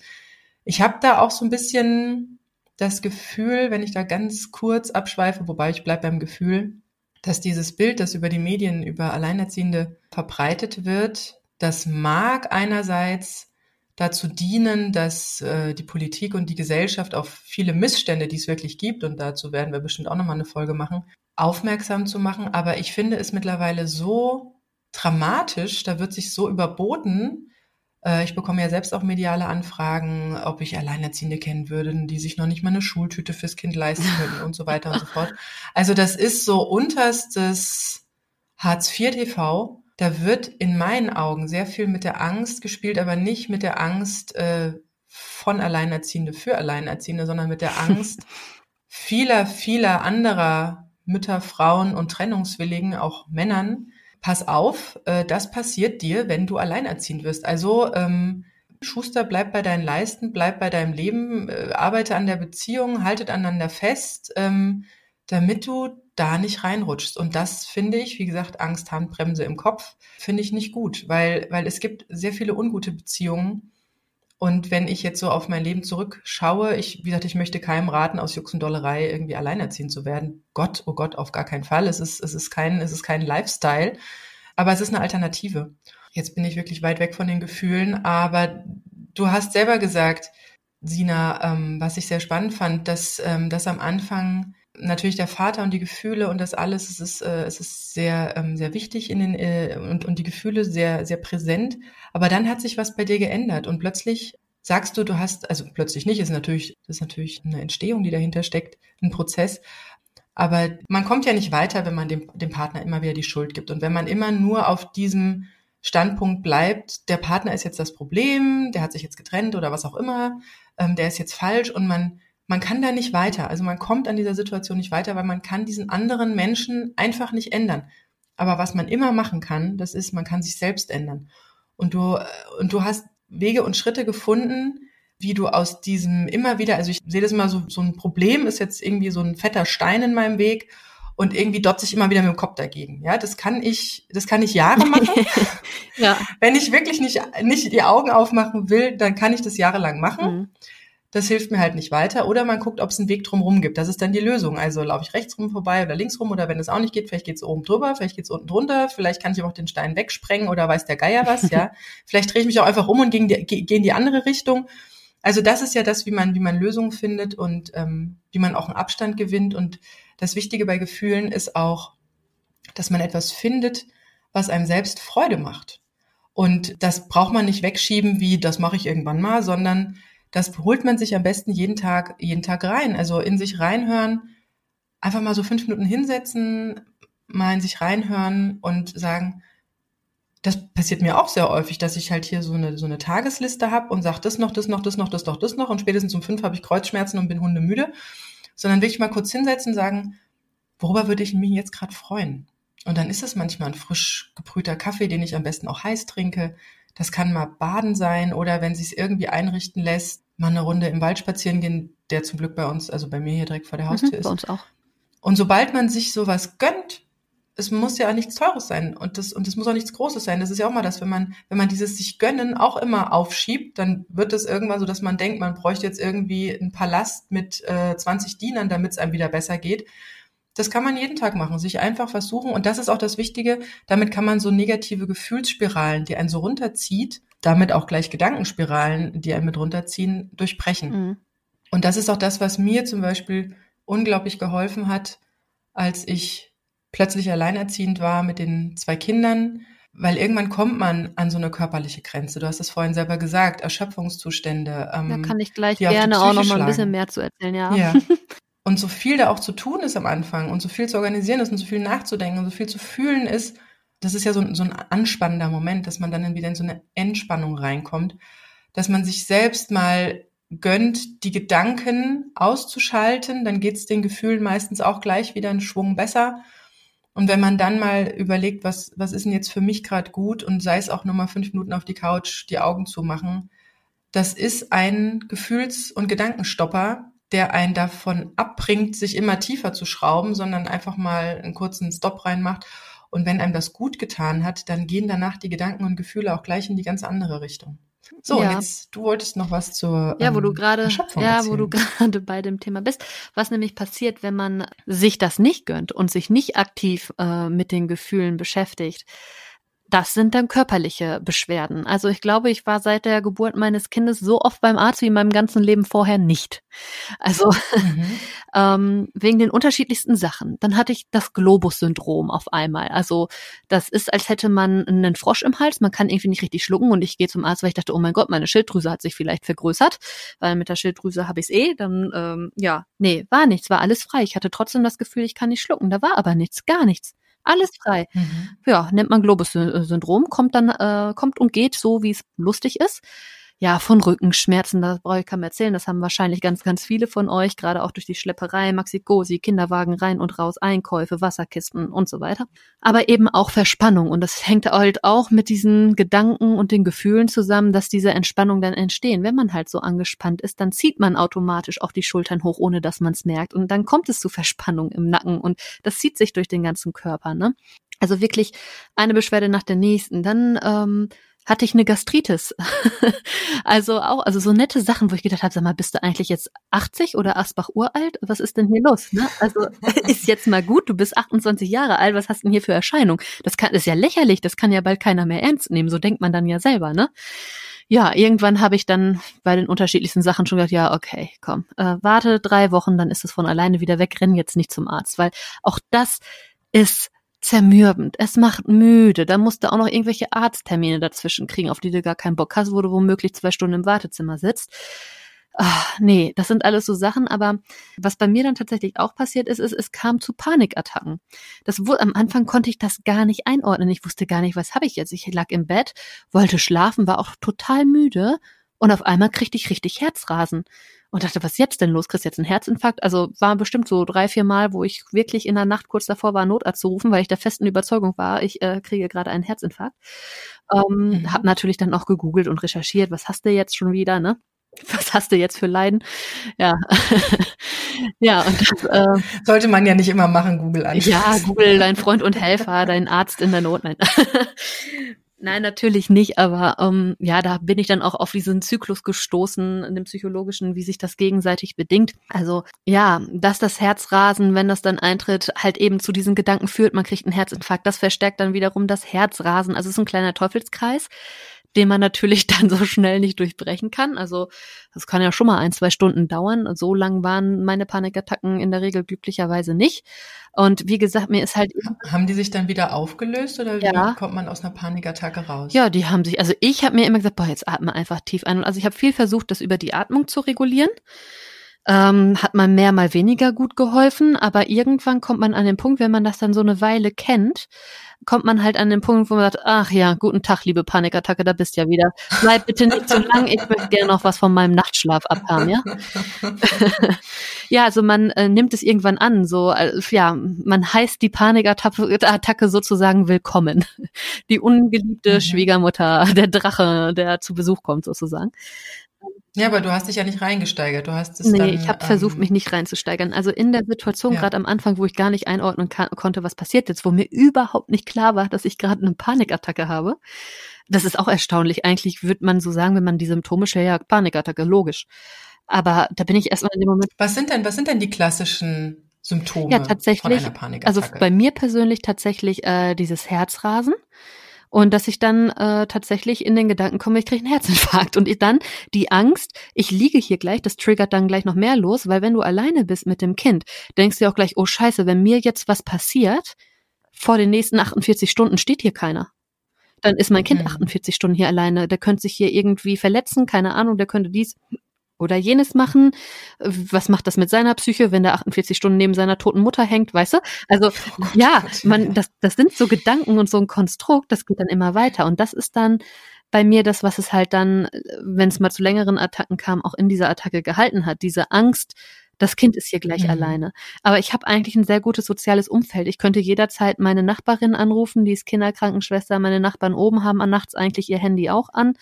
Ich habe da auch so ein bisschen das Gefühl, wenn ich da ganz kurz abschweife, wobei ich bleibe beim Gefühl, dass dieses Bild, das über die Medien über Alleinerziehende verbreitet wird, das mag einerseits dazu dienen, dass äh, die Politik und die Gesellschaft auf viele Missstände, die es wirklich gibt, und dazu werden wir bestimmt auch nochmal eine Folge machen, aufmerksam zu machen. Aber ich finde es mittlerweile so dramatisch, da wird sich so überboten. Äh, ich bekomme ja selbst auch mediale Anfragen, ob ich Alleinerziehende kennen würde, die sich noch nicht mal eine Schultüte fürs Kind leisten können und so weiter und so fort. Also das ist so unterstes Hartz IV TV da wird in meinen Augen sehr viel mit der Angst gespielt, aber nicht mit der Angst äh, von Alleinerziehende für Alleinerziehende, sondern mit der Angst vieler, vieler anderer Mütter, Frauen und Trennungswilligen, auch Männern. Pass auf, äh, das passiert dir, wenn du alleinerziehend wirst. Also ähm, Schuster, bleib bei deinen Leisten, bleib bei deinem Leben, äh, arbeite an der Beziehung, haltet aneinander fest, ähm, damit du da nicht reinrutschst. Und das finde ich, wie gesagt, Angst, Handbremse im Kopf, finde ich nicht gut, weil, weil es gibt sehr viele ungute Beziehungen. Und wenn ich jetzt so auf mein Leben zurückschaue, ich, wie gesagt, ich möchte keinem raten, aus Jux und Dollerei irgendwie alleinerziehend zu werden. Gott, oh Gott, auf gar keinen Fall. Es ist, es ist kein, es ist kein Lifestyle. Aber es ist eine Alternative. Jetzt bin ich wirklich weit weg von den Gefühlen, aber du hast selber gesagt, Sina, ähm, was ich sehr spannend fand, dass, ähm, dass am Anfang natürlich der Vater und die Gefühle und das alles, es ist, äh, es ist sehr, ähm, sehr wichtig in den, äh, und, und die Gefühle sehr, sehr präsent. Aber dann hat sich was bei dir geändert und plötzlich sagst du, du hast, also plötzlich nicht, ist natürlich, das ist natürlich eine Entstehung, die dahinter steckt, ein Prozess. Aber man kommt ja nicht weiter, wenn man dem, dem Partner immer wieder die Schuld gibt. Und wenn man immer nur auf diesem Standpunkt bleibt, der Partner ist jetzt das Problem, der hat sich jetzt getrennt oder was auch immer, ähm, der ist jetzt falsch und man man kann da nicht weiter. Also man kommt an dieser Situation nicht weiter, weil man kann diesen anderen Menschen einfach nicht ändern. Aber was man immer machen kann, das ist, man kann sich selbst ändern. Und du, und du hast Wege und Schritte gefunden, wie du aus diesem immer wieder, also ich sehe das immer so, so ein Problem ist jetzt irgendwie so ein fetter Stein in meinem Weg und irgendwie dotze ich immer wieder mit dem Kopf dagegen. Ja, das kann ich, das kann ich Jahre machen. ja. Wenn ich wirklich nicht, nicht die Augen aufmachen will, dann kann ich das jahrelang machen. Mhm. Das hilft mir halt nicht weiter. Oder man guckt, ob es einen Weg drumherum gibt. Das ist dann die Lösung. Also laufe ich rechts rum vorbei oder links rum oder wenn es auch nicht geht, vielleicht geht es oben drüber, vielleicht geht es unten drunter, vielleicht kann ich aber auch den Stein wegsprengen oder weiß der Geier was, ja. vielleicht drehe ich mich auch einfach um und gehe die, gehe in die andere Richtung. Also das ist ja das, wie man, wie man Lösungen findet und ähm, wie man auch einen Abstand gewinnt. Und das Wichtige bei Gefühlen ist auch, dass man etwas findet, was einem selbst Freude macht. Und das braucht man nicht wegschieben, wie das mache ich irgendwann mal, sondern das holt man sich am besten jeden Tag, jeden Tag rein. Also in sich reinhören, einfach mal so fünf Minuten hinsetzen, mal in sich reinhören und sagen, das passiert mir auch sehr häufig, dass ich halt hier so eine, so eine Tagesliste habe und sage, das noch, das noch, das noch, das noch, das noch und spätestens um fünf habe ich Kreuzschmerzen und bin hundemüde. Sondern will ich mal kurz hinsetzen und sagen, worüber würde ich mich jetzt gerade freuen? Und dann ist es manchmal ein frisch gebrühter Kaffee, den ich am besten auch heiß trinke. Das kann mal Baden sein oder wenn sie es irgendwie einrichten lässt, mal eine Runde im Wald spazieren gehen, der zum Glück bei uns, also bei mir hier direkt vor der mhm, Haustür mhm, ist. Bei uns auch. Und sobald man sich sowas gönnt, es muss ja nichts Teures sein und das und es muss auch nichts Großes sein. Das ist ja auch mal das, wenn man wenn man dieses sich gönnen auch immer aufschiebt, dann wird es irgendwann so, dass man denkt, man bräuchte jetzt irgendwie einen Palast mit äh, 20 Dienern, damit es einem wieder besser geht. Das kann man jeden Tag machen, sich einfach versuchen und das ist auch das Wichtige. Damit kann man so negative Gefühlsspiralen, die einen so runterzieht, damit auch gleich Gedankenspiralen, die einen mit runterziehen, durchbrechen. Mhm. Und das ist auch das, was mir zum Beispiel unglaublich geholfen hat, als ich plötzlich alleinerziehend war mit den zwei Kindern, weil irgendwann kommt man an so eine körperliche Grenze. Du hast es vorhin selber gesagt, Erschöpfungszustände. Ähm, da kann ich gleich gerne auch noch mal ein bisschen mehr zu erzählen, ja. ja. Und so viel da auch zu tun ist am Anfang und so viel zu organisieren ist und so viel nachzudenken und so viel zu fühlen ist, das ist ja so, so ein anspannender Moment, dass man dann wieder in so eine Entspannung reinkommt, dass man sich selbst mal gönnt, die Gedanken auszuschalten, dann geht's den Gefühlen meistens auch gleich wieder einen Schwung besser. Und wenn man dann mal überlegt, was, was ist denn jetzt für mich gerade gut und sei es auch nur mal fünf Minuten auf die Couch, die Augen zu machen, das ist ein Gefühls- und Gedankenstopper, der einen davon abbringt, sich immer tiefer zu schrauben, sondern einfach mal einen kurzen Stop reinmacht. Und wenn einem das gut getan hat, dann gehen danach die Gedanken und Gefühle auch gleich in die ganz andere Richtung. So, ja. jetzt, du wolltest noch was zur Ja, wo ähm, du gerade, ja, wo du gerade bei dem Thema bist. Was nämlich passiert, wenn man sich das nicht gönnt und sich nicht aktiv äh, mit den Gefühlen beschäftigt, das sind dann körperliche Beschwerden. Also ich glaube, ich war seit der Geburt meines Kindes so oft beim Arzt wie in meinem ganzen Leben vorher nicht. Also mhm. ähm, wegen den unterschiedlichsten Sachen. Dann hatte ich das Globus-Syndrom auf einmal. Also das ist, als hätte man einen Frosch im Hals. Man kann irgendwie nicht richtig schlucken und ich gehe zum Arzt, weil ich dachte, oh mein Gott, meine Schilddrüse hat sich vielleicht vergrößert, weil mit der Schilddrüse habe ich es eh. Dann ähm, ja, nee, war nichts, war alles frei. Ich hatte trotzdem das Gefühl, ich kann nicht schlucken. Da war aber nichts, gar nichts. Alles frei. Mhm. Ja, nennt man Globus-Syndrom, kommt dann, äh, kommt und geht so, wie es lustig ist ja, von Rückenschmerzen, das brauche ich kaum erzählen, das haben wahrscheinlich ganz, ganz viele von euch, gerade auch durch die Schlepperei, Maxi-Cosi, Kinderwagen rein und raus, Einkäufe, Wasserkisten und so weiter. Aber eben auch Verspannung und das hängt halt auch mit diesen Gedanken und den Gefühlen zusammen, dass diese Entspannung dann entstehen. Wenn man halt so angespannt ist, dann zieht man automatisch auch die Schultern hoch, ohne dass man es merkt und dann kommt es zu Verspannung im Nacken und das zieht sich durch den ganzen Körper, ne? Also wirklich eine Beschwerde nach der nächsten. Dann ähm, hatte ich eine Gastritis. also auch, also so nette Sachen, wo ich gedacht habe, sag mal, bist du eigentlich jetzt 80 oder Asbach uralt? Was ist denn hier los? Ne? Also ist jetzt mal gut, du bist 28 Jahre alt, was hast du denn hier für Erscheinung? Das kann, ist ja lächerlich, das kann ja bald keiner mehr ernst nehmen, so denkt man dann ja selber, ne? Ja, irgendwann habe ich dann bei den unterschiedlichsten Sachen schon gedacht, ja, okay, komm, äh, warte drei Wochen, dann ist es von alleine wieder weg, renn jetzt nicht zum Arzt, weil auch das ist zermürbend. Es macht müde. Da musst du auch noch irgendwelche Arzttermine dazwischen kriegen, auf die du gar keinen Bock hast, wo du womöglich zwei Stunden im Wartezimmer sitzt. Ach, nee, das sind alles so Sachen, aber was bei mir dann tatsächlich auch passiert ist, ist, es kam zu Panikattacken. Das wurde, am Anfang konnte ich das gar nicht einordnen. Ich wusste gar nicht, was habe ich jetzt. Ich lag im Bett, wollte schlafen, war auch total müde und auf einmal kriegte ich richtig Herzrasen und dachte, was ist jetzt denn los? Kriegst du jetzt einen Herzinfarkt? Also war bestimmt so drei, vier Mal, wo ich wirklich in der Nacht kurz davor war, Notarzt zu rufen, weil ich der festen Überzeugung war, ich äh, kriege gerade einen Herzinfarkt. Ähm, mhm. Hab natürlich dann auch gegoogelt und recherchiert, was hast du jetzt schon wieder, ne? Was hast du jetzt für Leiden? Ja, ja und das, äh, sollte man ja nicht immer machen, Google an. Ja, Google, dein Freund und Helfer, dein Arzt in der Not. Nein. Nein, natürlich nicht, aber ähm, ja, da bin ich dann auch auf diesen Zyklus gestoßen, in dem psychologischen, wie sich das gegenseitig bedingt. Also ja, dass das Herzrasen, wenn das dann eintritt, halt eben zu diesen Gedanken führt, man kriegt einen Herzinfarkt, das verstärkt dann wiederum das Herzrasen. Also es ist ein kleiner Teufelskreis den man natürlich dann so schnell nicht durchbrechen kann. Also das kann ja schon mal ein, zwei Stunden dauern. So lang waren meine Panikattacken in der Regel glücklicherweise nicht. Und wie gesagt, mir ist halt. Haben die sich dann wieder aufgelöst oder ja. wie kommt man aus einer Panikattacke raus? Ja, die haben sich, also ich habe mir immer gesagt, boah, jetzt atme einfach tief ein. Also ich habe viel versucht, das über die Atmung zu regulieren. Ähm, hat man mehr, mal weniger gut geholfen, aber irgendwann kommt man an den Punkt, wenn man das dann so eine Weile kennt, kommt man halt an den Punkt, wo man sagt, ach ja, guten Tag, liebe Panikattacke, da bist ja wieder. Bleib bitte nicht zu lang, ich möchte gerne noch was von meinem Nachtschlaf abhaben, ja? ja, also man äh, nimmt es irgendwann an, so, äh, ja, man heißt die Panikattacke sozusagen willkommen. Die ungeliebte mhm. Schwiegermutter, der Drache, der zu Besuch kommt sozusagen. Ja, aber du hast dich ja nicht reingesteigert. Du hast es nee, dann, ich habe ähm, versucht, mich nicht reinzusteigern. Also in der Situation, ja. gerade am Anfang, wo ich gar nicht einordnen konnte, was passiert jetzt, wo mir überhaupt nicht klar war, dass ich gerade eine Panikattacke habe. Das ist auch erstaunlich. Eigentlich würde man so sagen, wenn man die Symptome stellt, ja, Panikattacke, logisch. Aber da bin ich erstmal in dem Moment. Was sind denn, was sind denn die klassischen Symptome ja, tatsächlich, von einer Panikattacke? Also bei mir persönlich tatsächlich äh, dieses Herzrasen und dass ich dann äh, tatsächlich in den Gedanken komme, ich kriege einen Herzinfarkt und ich dann die Angst, ich liege hier gleich, das triggert dann gleich noch mehr los, weil wenn du alleine bist mit dem Kind, denkst du auch gleich, oh Scheiße, wenn mir jetzt was passiert, vor den nächsten 48 Stunden steht hier keiner. Dann ist mein Kind 48 mhm. Stunden hier alleine. Der könnte sich hier irgendwie verletzen, keine Ahnung, der könnte dies oder jenes machen. Was macht das mit seiner Psyche, wenn der 48 Stunden neben seiner toten Mutter hängt, weißt du? Also oh ja, man, das, das sind so Gedanken und so ein Konstrukt, das geht dann immer weiter. Und das ist dann bei mir das, was es halt dann, wenn es mal zu längeren Attacken kam, auch in dieser Attacke gehalten hat. Diese Angst, das Kind ist hier gleich mhm. alleine. Aber ich habe eigentlich ein sehr gutes soziales Umfeld. Ich könnte jederzeit meine Nachbarin anrufen, die ist Kinderkrankenschwester. Meine Nachbarn oben haben an nachts eigentlich ihr Handy auch an.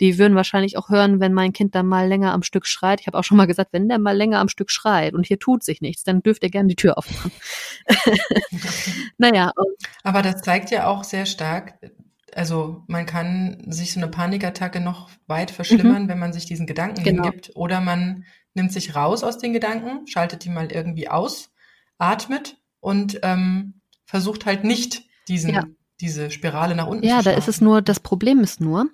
Die würden wahrscheinlich auch hören, wenn mein Kind dann mal länger am Stück schreit. Ich habe auch schon mal gesagt, wenn der mal länger am Stück schreit und hier tut sich nichts, dann dürft ihr gerne die Tür aufmachen. naja. Aber das zeigt ja auch sehr stark, also man kann sich so eine Panikattacke noch weit verschlimmern, mhm. wenn man sich diesen Gedanken genau. hingibt. Oder man nimmt sich raus aus den Gedanken, schaltet die mal irgendwie aus, atmet und ähm, versucht halt nicht diesen ja. diese Spirale nach unten ja, zu Ja, da ist es nur, das Problem ist nur,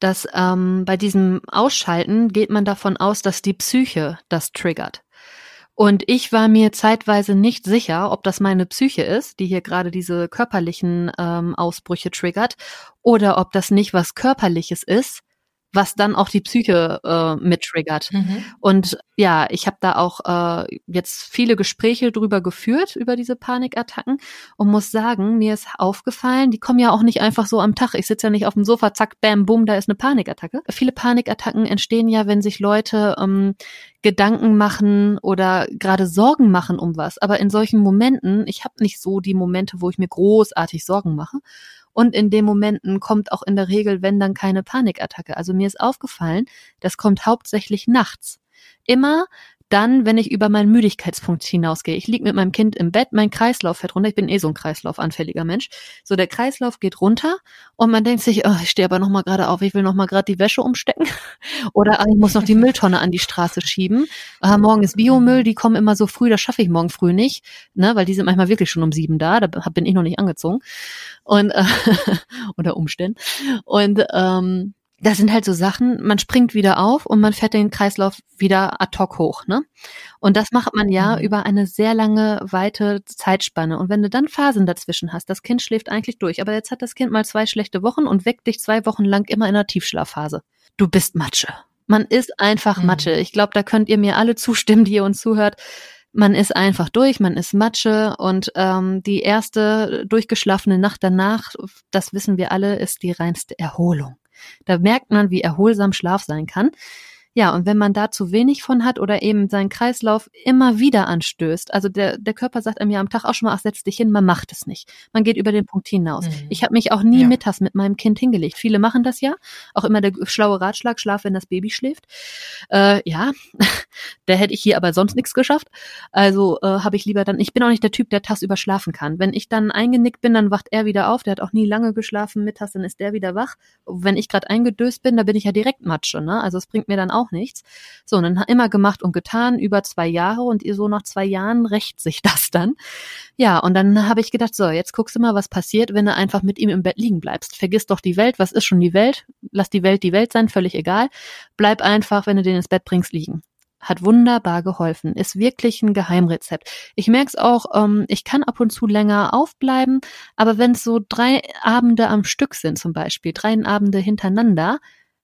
dass ähm, bei diesem Ausschalten geht man davon aus, dass die Psyche das triggert. Und ich war mir zeitweise nicht sicher, ob das meine Psyche ist, die hier gerade diese körperlichen ähm, Ausbrüche triggert, oder ob das nicht was Körperliches ist, was dann auch die Psyche äh, mit triggert. Mhm. Und ja, ich habe da auch äh, jetzt viele Gespräche drüber geführt, über diese Panikattacken und muss sagen, mir ist aufgefallen, die kommen ja auch nicht einfach so am Tag. Ich sitze ja nicht auf dem Sofa, zack, bam, bumm, da ist eine Panikattacke. Viele Panikattacken entstehen ja, wenn sich Leute ähm, Gedanken machen oder gerade Sorgen machen um was. Aber in solchen Momenten, ich habe nicht so die Momente, wo ich mir großartig Sorgen mache. Und in den Momenten kommt auch in der Regel, wenn dann keine Panikattacke. Also mir ist aufgefallen, das kommt hauptsächlich nachts. Immer dann, wenn ich über meinen Müdigkeitspunkt hinausgehe. Ich liege mit meinem Kind im Bett, mein Kreislauf fährt runter. Ich bin eh so ein kreislaufanfälliger Mensch. So, der Kreislauf geht runter und man denkt sich, oh, ich stehe aber noch mal gerade auf, ich will noch mal gerade die Wäsche umstecken oder ah, ich muss noch die Mülltonne an die Straße schieben. Ah, morgen ist Biomüll, die kommen immer so früh, das schaffe ich morgen früh nicht, ne, weil die sind manchmal wirklich schon um sieben da, da bin ich noch nicht angezogen und äh, unter Umständen und ähm, das sind halt so Sachen, man springt wieder auf und man fährt den Kreislauf wieder ad hoc hoch, ne? Und das macht man ja mhm. über eine sehr lange, weite Zeitspanne. Und wenn du dann Phasen dazwischen hast, das Kind schläft eigentlich durch, aber jetzt hat das Kind mal zwei schlechte Wochen und weckt dich zwei Wochen lang immer in einer Tiefschlafphase. Du bist Matsche. Man ist einfach mhm. Matsche. Ich glaube, da könnt ihr mir alle zustimmen, die ihr uns zuhört. Man ist einfach durch, man ist Matsche und ähm, die erste durchgeschlafene Nacht danach, das wissen wir alle, ist die reinste Erholung. Da merkt man, wie erholsam Schlaf sein kann. Ja, und wenn man da zu wenig von hat oder eben seinen Kreislauf immer wieder anstößt, also der, der Körper sagt einem ja am Tag auch schon mal, ach, setz dich hin, man macht es nicht. Man geht über den Punkt hinaus. Mhm. Ich habe mich auch nie ja. mittags mit meinem Kind hingelegt. Viele machen das ja. Auch immer der schlaue Ratschlag, schlaf, wenn das Baby schläft. Äh, ja, da hätte ich hier aber sonst nichts geschafft. Also äh, habe ich lieber dann, ich bin auch nicht der Typ, der tagsüber schlafen kann. Wenn ich dann eingenickt bin, dann wacht er wieder auf. Der hat auch nie lange geschlafen mittags, dann ist der wieder wach. Wenn ich gerade eingedöst bin, da bin ich ja direkt Matsche. Ne? Also es bringt mir dann auch auch nichts. So, und dann immer gemacht und getan, über zwei Jahre und ihr so nach zwei Jahren rächt sich das dann. Ja, und dann habe ich gedacht, so, jetzt guckst du mal, was passiert, wenn du einfach mit ihm im Bett liegen bleibst. Vergiss doch die Welt, was ist schon die Welt? Lass die Welt die Welt sein, völlig egal. Bleib einfach, wenn du den ins Bett bringst, liegen hat wunderbar geholfen, ist wirklich ein Geheimrezept. Ich merke es auch, ähm, ich kann ab und zu länger aufbleiben, aber wenn es so drei Abende am Stück sind zum Beispiel, drei Abende hintereinander,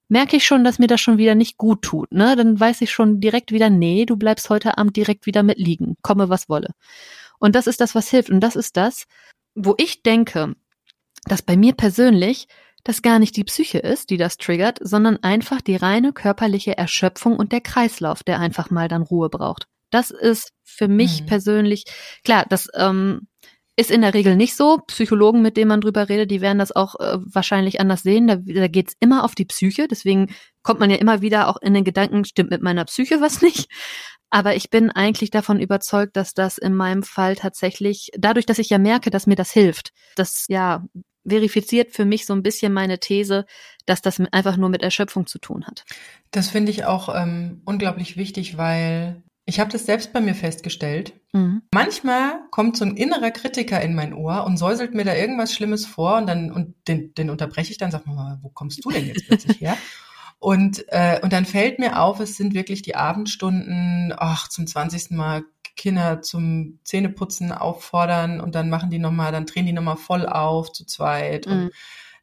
merke ich schon, dass mir das schon wieder nicht gut tut. Ne? Dann weiß ich schon direkt wieder, nee, du bleibst heute Abend direkt wieder mit liegen, komme was wolle. Und das ist das, was hilft. Und das ist das, wo ich denke, dass bei mir persönlich das gar nicht die Psyche ist, die das triggert, sondern einfach die reine körperliche Erschöpfung und der Kreislauf, der einfach mal dann Ruhe braucht. Das ist für mich mhm. persönlich, klar, das ähm, ist in der Regel nicht so. Psychologen, mit denen man drüber redet, die werden das auch äh, wahrscheinlich anders sehen. Da, da geht's immer auf die Psyche. Deswegen kommt man ja immer wieder auch in den Gedanken, stimmt mit meiner Psyche was nicht. Aber ich bin eigentlich davon überzeugt, dass das in meinem Fall tatsächlich, dadurch, dass ich ja merke, dass mir das hilft, das ja verifiziert für mich so ein bisschen meine These, dass das einfach nur mit Erschöpfung zu tun hat. Das finde ich auch ähm, unglaublich wichtig, weil ich habe das selbst bei mir festgestellt. Mhm. Manchmal kommt so ein innerer Kritiker in mein Ohr und säuselt mir da irgendwas Schlimmes vor und dann und den, den unterbreche ich dann, sag mal, wo kommst du denn jetzt plötzlich her? Und, äh, und dann fällt mir auf, es sind wirklich die Abendstunden, ach, zum 20. Mal Kinder zum Zähneputzen auffordern und dann machen die nochmal, dann drehen die nochmal voll auf zu zweit. Mhm. Und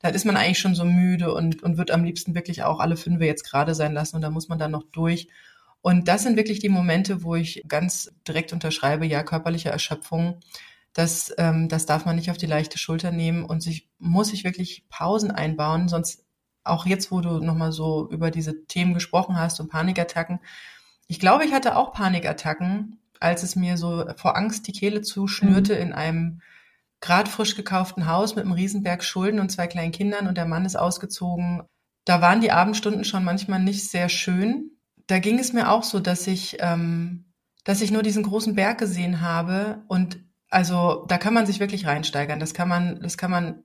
dann ist man eigentlich schon so müde und, und wird am liebsten wirklich auch alle fünf jetzt gerade sein lassen und da muss man dann noch durch. Und das sind wirklich die Momente, wo ich ganz direkt unterschreibe, ja, körperliche Erschöpfung. Das, ähm, das darf man nicht auf die leichte Schulter nehmen und sich muss sich wirklich Pausen einbauen, sonst auch jetzt, wo du nochmal so über diese Themen gesprochen hast und Panikattacken. Ich glaube, ich hatte auch Panikattacken, als es mir so vor Angst die Kehle zuschnürte mhm. in einem grad frisch gekauften Haus mit einem Riesenberg Schulden und zwei kleinen Kindern und der Mann ist ausgezogen. Da waren die Abendstunden schon manchmal nicht sehr schön da ging es mir auch so, dass ich, ähm, dass ich nur diesen großen Berg gesehen habe und also da kann man sich wirklich reinsteigern. Das kann man, das kann man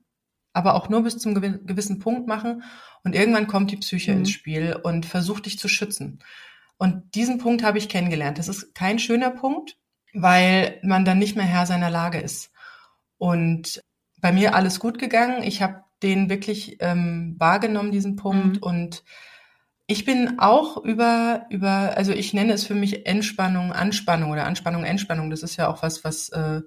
aber auch nur bis zum gewissen Punkt machen und irgendwann kommt die Psyche mhm. ins Spiel und versucht dich zu schützen. Und diesen Punkt habe ich kennengelernt. Das ist kein schöner Punkt, weil man dann nicht mehr Herr seiner Lage ist. Und bei mir alles gut gegangen. Ich habe den wirklich ähm, wahrgenommen, diesen Punkt mhm. und ich bin auch über, über, also ich nenne es für mich Entspannung, Anspannung oder Anspannung, Entspannung. Das ist ja auch was, was, äh,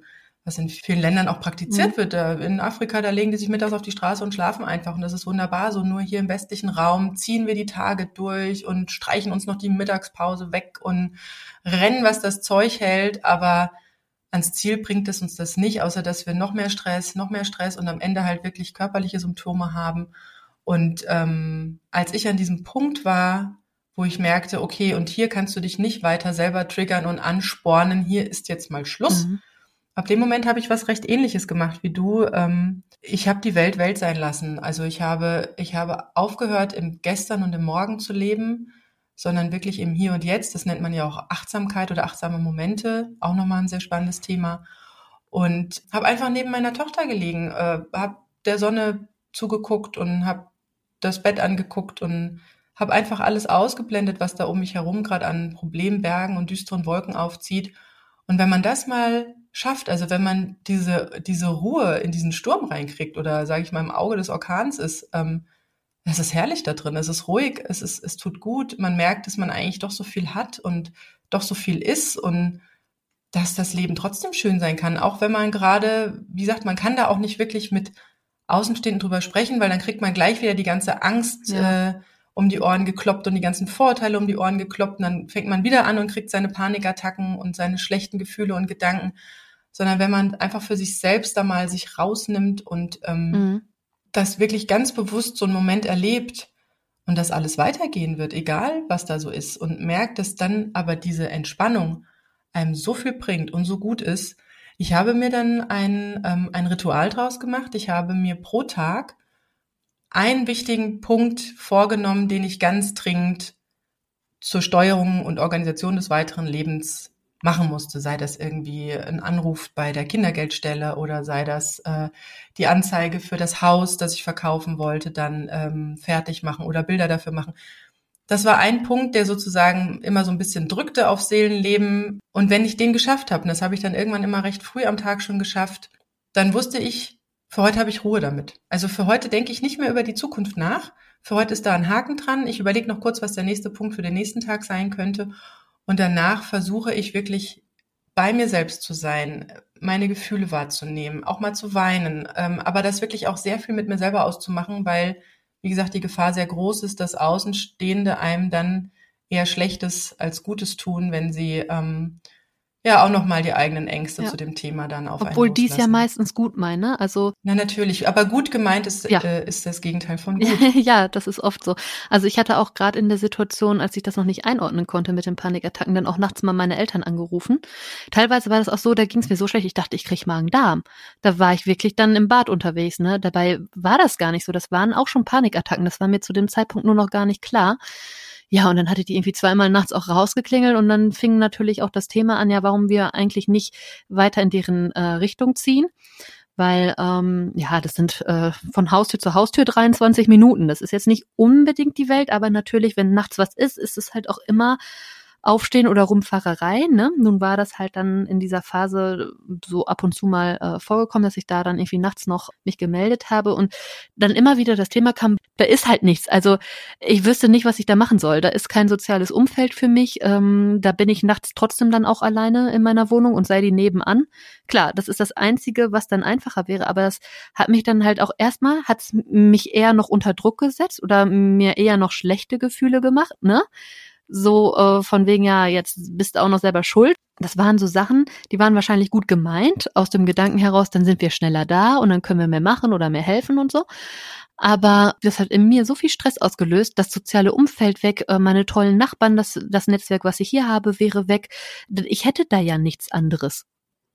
was in vielen Ländern auch praktiziert mhm. wird. In Afrika, da legen die sich mittags auf die Straße und schlafen einfach. Und das ist wunderbar. So nur hier im westlichen Raum ziehen wir die Tage durch und streichen uns noch die Mittagspause weg und rennen, was das Zeug hält. Aber ans Ziel bringt es uns das nicht, außer dass wir noch mehr Stress, noch mehr Stress und am Ende halt wirklich körperliche Symptome haben. Und ähm, als ich an diesem Punkt war, wo ich merkte, okay, und hier kannst du dich nicht weiter selber triggern und anspornen, hier ist jetzt mal Schluss. Mhm. Ab dem Moment habe ich was recht ähnliches gemacht wie du. Ähm, ich habe die Welt Welt sein lassen. Also ich habe, ich habe aufgehört, im Gestern und im Morgen zu leben, sondern wirklich im Hier und Jetzt. Das nennt man ja auch Achtsamkeit oder achtsame Momente. Auch nochmal ein sehr spannendes Thema. Und habe einfach neben meiner Tochter gelegen, äh, habe der Sonne zugeguckt und habe das Bett angeguckt und habe einfach alles ausgeblendet, was da um mich herum gerade an Problembergen und düsteren Wolken aufzieht. Und wenn man das mal schafft, also wenn man diese, diese Ruhe in diesen Sturm reinkriegt oder sage ich mal im Auge des Orkans ist, ähm, es ist herrlich da drin, es ist ruhig, es ist, es tut gut, man merkt, dass man eigentlich doch so viel hat und doch so viel ist und dass das Leben trotzdem schön sein kann, auch wenn man gerade, wie gesagt, man kann da auch nicht wirklich mit Außenstehenden drüber sprechen, weil dann kriegt man gleich wieder die ganze Angst ja. äh, um die Ohren gekloppt und die ganzen Vorurteile um die Ohren gekloppt. Und dann fängt man wieder an und kriegt seine Panikattacken und seine schlechten Gefühle und Gedanken. Sondern wenn man einfach für sich selbst da mal sich rausnimmt und ähm, mhm. das wirklich ganz bewusst so einen Moment erlebt und dass alles weitergehen wird, egal was da so ist, und merkt, dass dann aber diese Entspannung einem so viel bringt und so gut ist, ich habe mir dann ein, ähm, ein Ritual draus gemacht. Ich habe mir pro Tag einen wichtigen Punkt vorgenommen, den ich ganz dringend zur Steuerung und Organisation des weiteren Lebens machen musste, sei das irgendwie ein Anruf bei der Kindergeldstelle oder sei das äh, die Anzeige für das Haus, das ich verkaufen wollte, dann ähm, fertig machen oder Bilder dafür machen das war ein Punkt, der sozusagen immer so ein bisschen drückte auf Seelenleben. Und wenn ich den geschafft habe, und das habe ich dann irgendwann immer recht früh am Tag schon geschafft, dann wusste ich, für heute habe ich Ruhe damit. Also für heute denke ich nicht mehr über die Zukunft nach. Für heute ist da ein Haken dran. Ich überlege noch kurz, was der nächste Punkt für den nächsten Tag sein könnte. Und danach versuche ich wirklich bei mir selbst zu sein, meine Gefühle wahrzunehmen, auch mal zu weinen, ähm, aber das wirklich auch sehr viel mit mir selber auszumachen, weil wie gesagt, die Gefahr sehr groß ist, dass Außenstehende einem dann eher Schlechtes als Gutes tun, wenn sie ähm, ja auch nochmal die eigenen Ängste ja. zu dem Thema dann auf Obwohl dies ja meistens gut meine, also. Na, natürlich. Aber gut gemeint ist, ja. äh, ist das Gegenteil von gut. ja, das ist oft so. Also ich hatte auch gerade in der Situation, als ich das noch nicht einordnen konnte mit den Panikattacken, dann auch nachts mal meine Eltern angerufen. Teilweise war das auch so, da ging es mir so schlecht, ich dachte, ich krieg Magen-Darm. Da war ich wirklich dann im Bad unterwegs, ne? Dabei war das gar nicht so. Das waren auch schon Panikattacken. Das war mir zu dem Zeitpunkt nur noch gar nicht klar. Ja, und dann hatte die irgendwie zweimal nachts auch rausgeklingelt und dann fing natürlich auch das Thema an, ja, warum wir eigentlich nicht weiter in deren äh, Richtung ziehen. Weil, ähm, ja, das sind äh, von Haustür zu Haustür 23 Minuten. Das ist jetzt nicht unbedingt die Welt, aber natürlich, wenn nachts was ist, ist es halt auch immer Aufstehen oder Rumfahrerei. Ne? Nun war das halt dann in dieser Phase so ab und zu mal äh, vorgekommen, dass ich da dann irgendwie nachts noch mich gemeldet habe und dann immer wieder das Thema kam, da ist halt nichts. Also ich wüsste nicht, was ich da machen soll. Da ist kein soziales Umfeld für mich. Ähm, da bin ich nachts trotzdem dann auch alleine in meiner Wohnung und sei die nebenan. Klar, das ist das Einzige, was dann einfacher wäre, aber das hat mich dann halt auch erstmal, hat mich eher noch unter Druck gesetzt oder mir eher noch schlechte Gefühle gemacht, ne? So äh, von wegen, ja, jetzt bist du auch noch selber schuld. Das waren so Sachen, die waren wahrscheinlich gut gemeint, aus dem Gedanken heraus, dann sind wir schneller da und dann können wir mehr machen oder mehr helfen und so. Aber das hat in mir so viel Stress ausgelöst, das soziale Umfeld weg, äh, meine tollen Nachbarn, das, das Netzwerk, was ich hier habe, wäre weg. Ich hätte da ja nichts anderes.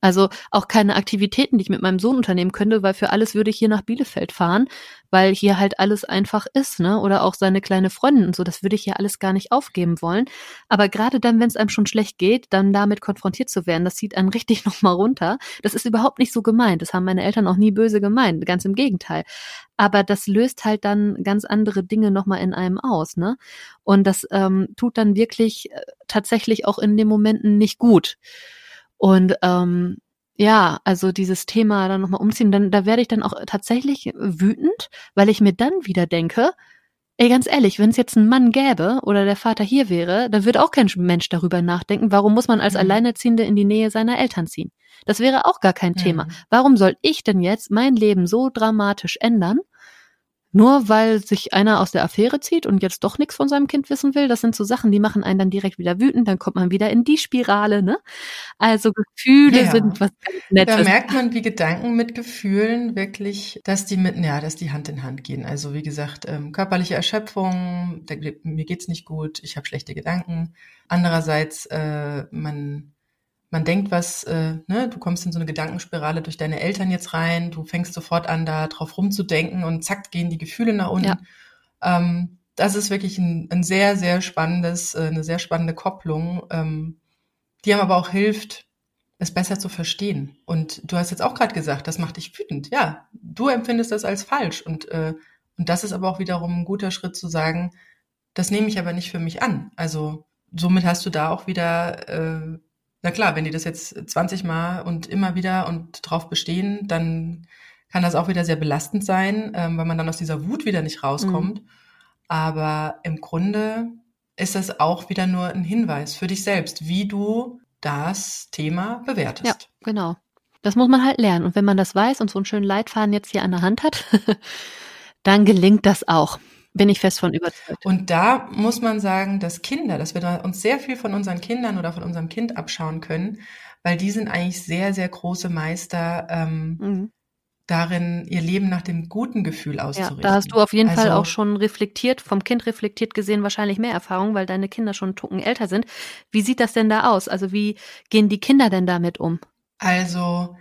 Also auch keine Aktivitäten, die ich mit meinem Sohn unternehmen könnte, weil für alles würde ich hier nach Bielefeld fahren, weil hier halt alles einfach ist, ne? Oder auch seine kleine Freundin und so, das würde ich ja alles gar nicht aufgeben wollen. Aber gerade dann, wenn es einem schon schlecht geht, dann damit konfrontiert zu werden, das zieht einen richtig nochmal runter. Das ist überhaupt nicht so gemeint. Das haben meine Eltern auch nie böse gemeint, ganz im Gegenteil. Aber das löst halt dann ganz andere Dinge nochmal in einem aus, ne? Und das ähm, tut dann wirklich äh, tatsächlich auch in den Momenten nicht gut. Und ähm, ja, also dieses Thema dann nochmal umziehen, dann da werde ich dann auch tatsächlich wütend, weil ich mir dann wieder denke, ey, ganz ehrlich, wenn es jetzt einen Mann gäbe oder der Vater hier wäre, dann würde auch kein Mensch darüber nachdenken, warum muss man als mhm. Alleinerziehende in die Nähe seiner Eltern ziehen? Das wäre auch gar kein mhm. Thema. Warum soll ich denn jetzt mein Leben so dramatisch ändern? Nur weil sich einer aus der Affäre zieht und jetzt doch nichts von seinem Kind wissen will, das sind so Sachen, die machen einen dann direkt wieder wütend, dann kommt man wieder in die Spirale, ne? Also Gefühle ja. sind was ganz Nettes. Da merkt man, wie Gedanken mit Gefühlen wirklich, dass die mit, ja, dass die Hand in Hand gehen. Also wie gesagt, ähm, körperliche Erschöpfung, da, mir geht's nicht gut, ich habe schlechte Gedanken. Andererseits, äh, man man denkt was, äh, ne, du kommst in so eine Gedankenspirale durch deine Eltern jetzt rein, du fängst sofort an, da drauf rumzudenken und zack, gehen die Gefühle nach unten. Ja. Ähm, das ist wirklich ein, ein sehr, sehr spannendes, äh, eine sehr spannende Kopplung, ähm, die einem aber auch hilft, es besser zu verstehen. Und du hast jetzt auch gerade gesagt, das macht dich wütend. Ja, du empfindest das als falsch. Und, äh, und das ist aber auch wiederum ein guter Schritt zu sagen, das nehme ich aber nicht für mich an. Also somit hast du da auch wieder äh, na klar, wenn die das jetzt 20 Mal und immer wieder und drauf bestehen, dann kann das auch wieder sehr belastend sein, ähm, weil man dann aus dieser Wut wieder nicht rauskommt. Mhm. Aber im Grunde ist das auch wieder nur ein Hinweis für dich selbst, wie du das Thema bewertest. Ja, genau. Das muss man halt lernen. Und wenn man das weiß und so einen schönen Leitfaden jetzt hier an der Hand hat, dann gelingt das auch. Bin ich fest von überzeugt. Und da muss man sagen, dass Kinder, dass wir uns sehr viel von unseren Kindern oder von unserem Kind abschauen können, weil die sind eigentlich sehr, sehr große Meister ähm, mhm. darin, ihr Leben nach dem guten Gefühl auszurichten. Ja, da hast du auf jeden also, Fall auch schon reflektiert, vom Kind reflektiert gesehen, wahrscheinlich mehr Erfahrung, weil deine Kinder schon einen Tucken älter sind. Wie sieht das denn da aus? Also wie gehen die Kinder denn damit um? Also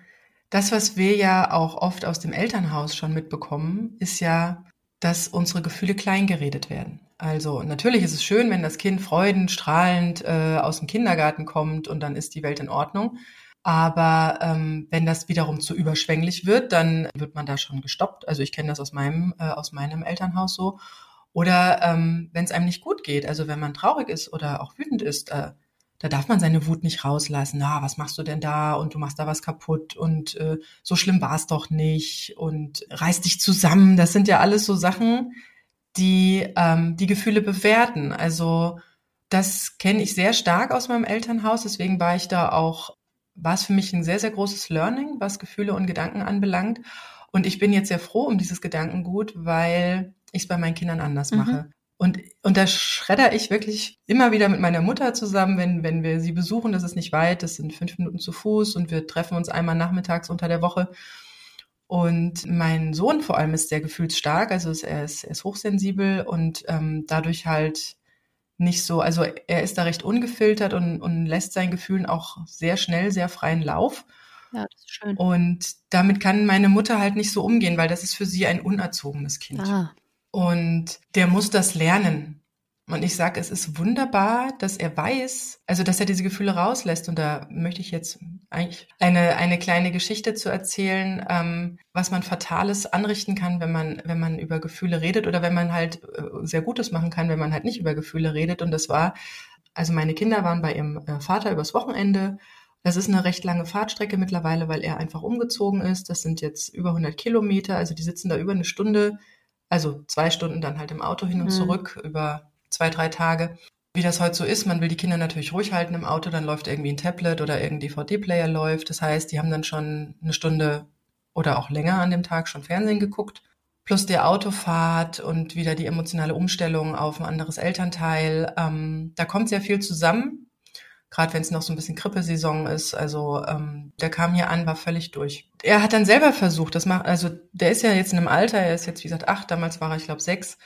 das, was wir ja auch oft aus dem Elternhaus schon mitbekommen, ist ja, dass unsere Gefühle kleingeredet werden. Also natürlich ist es schön, wenn das Kind freudenstrahlend äh, aus dem Kindergarten kommt und dann ist die Welt in Ordnung. Aber ähm, wenn das wiederum zu überschwänglich wird, dann wird man da schon gestoppt. Also ich kenne das aus meinem, äh, aus meinem Elternhaus so. Oder ähm, wenn es einem nicht gut geht, also wenn man traurig ist oder auch wütend ist, äh, da darf man seine Wut nicht rauslassen. Na, was machst du denn da? Und du machst da was kaputt und äh, so schlimm war es doch nicht und reiß dich zusammen. Das sind ja alles so Sachen, die ähm, die Gefühle bewerten. Also das kenne ich sehr stark aus meinem Elternhaus. Deswegen war ich da auch, war es für mich ein sehr, sehr großes Learning, was Gefühle und Gedanken anbelangt. Und ich bin jetzt sehr froh um dieses Gedankengut, weil ich es bei meinen Kindern anders mhm. mache. Und, und da schredder ich wirklich immer wieder mit meiner Mutter zusammen, wenn, wenn wir sie besuchen. Das ist nicht weit, das sind fünf Minuten zu Fuß und wir treffen uns einmal nachmittags unter der Woche. Und mein Sohn vor allem ist sehr gefühlsstark, also er ist, er ist hochsensibel und ähm, dadurch halt nicht so, also er ist da recht ungefiltert und, und lässt seinen Gefühlen auch sehr schnell, sehr freien Lauf. Ja, das ist schön. Und damit kann meine Mutter halt nicht so umgehen, weil das ist für sie ein unerzogenes Kind. Ah. Und der muss das lernen. Und ich sage, es ist wunderbar, dass er weiß, also dass er diese Gefühle rauslässt. Und da möchte ich jetzt eigentlich eine, eine kleine Geschichte zu erzählen, ähm, was man Fatales anrichten kann, wenn man, wenn man über Gefühle redet oder wenn man halt äh, sehr Gutes machen kann, wenn man halt nicht über Gefühle redet. Und das war, also meine Kinder waren bei ihrem äh, Vater übers Wochenende. Das ist eine recht lange Fahrtstrecke mittlerweile, weil er einfach umgezogen ist. Das sind jetzt über 100 Kilometer. Also die sitzen da über eine Stunde, also zwei Stunden dann halt im Auto hin und mhm. zurück über zwei, drei Tage. Wie das heute so ist, man will die Kinder natürlich ruhig halten im Auto, dann läuft irgendwie ein Tablet oder irgendein DVD-Player läuft. Das heißt, die haben dann schon eine Stunde oder auch länger an dem Tag schon Fernsehen geguckt. Plus die Autofahrt und wieder die emotionale Umstellung auf ein anderes Elternteil. Ähm, da kommt sehr viel zusammen, gerade wenn es noch so ein bisschen Grippesaison ist. Also ähm, der kam hier an, war völlig durch. Er hat dann selber versucht, das macht, also der ist ja jetzt in einem Alter, er ist jetzt wie gesagt acht, damals war er, ich glaube, sechs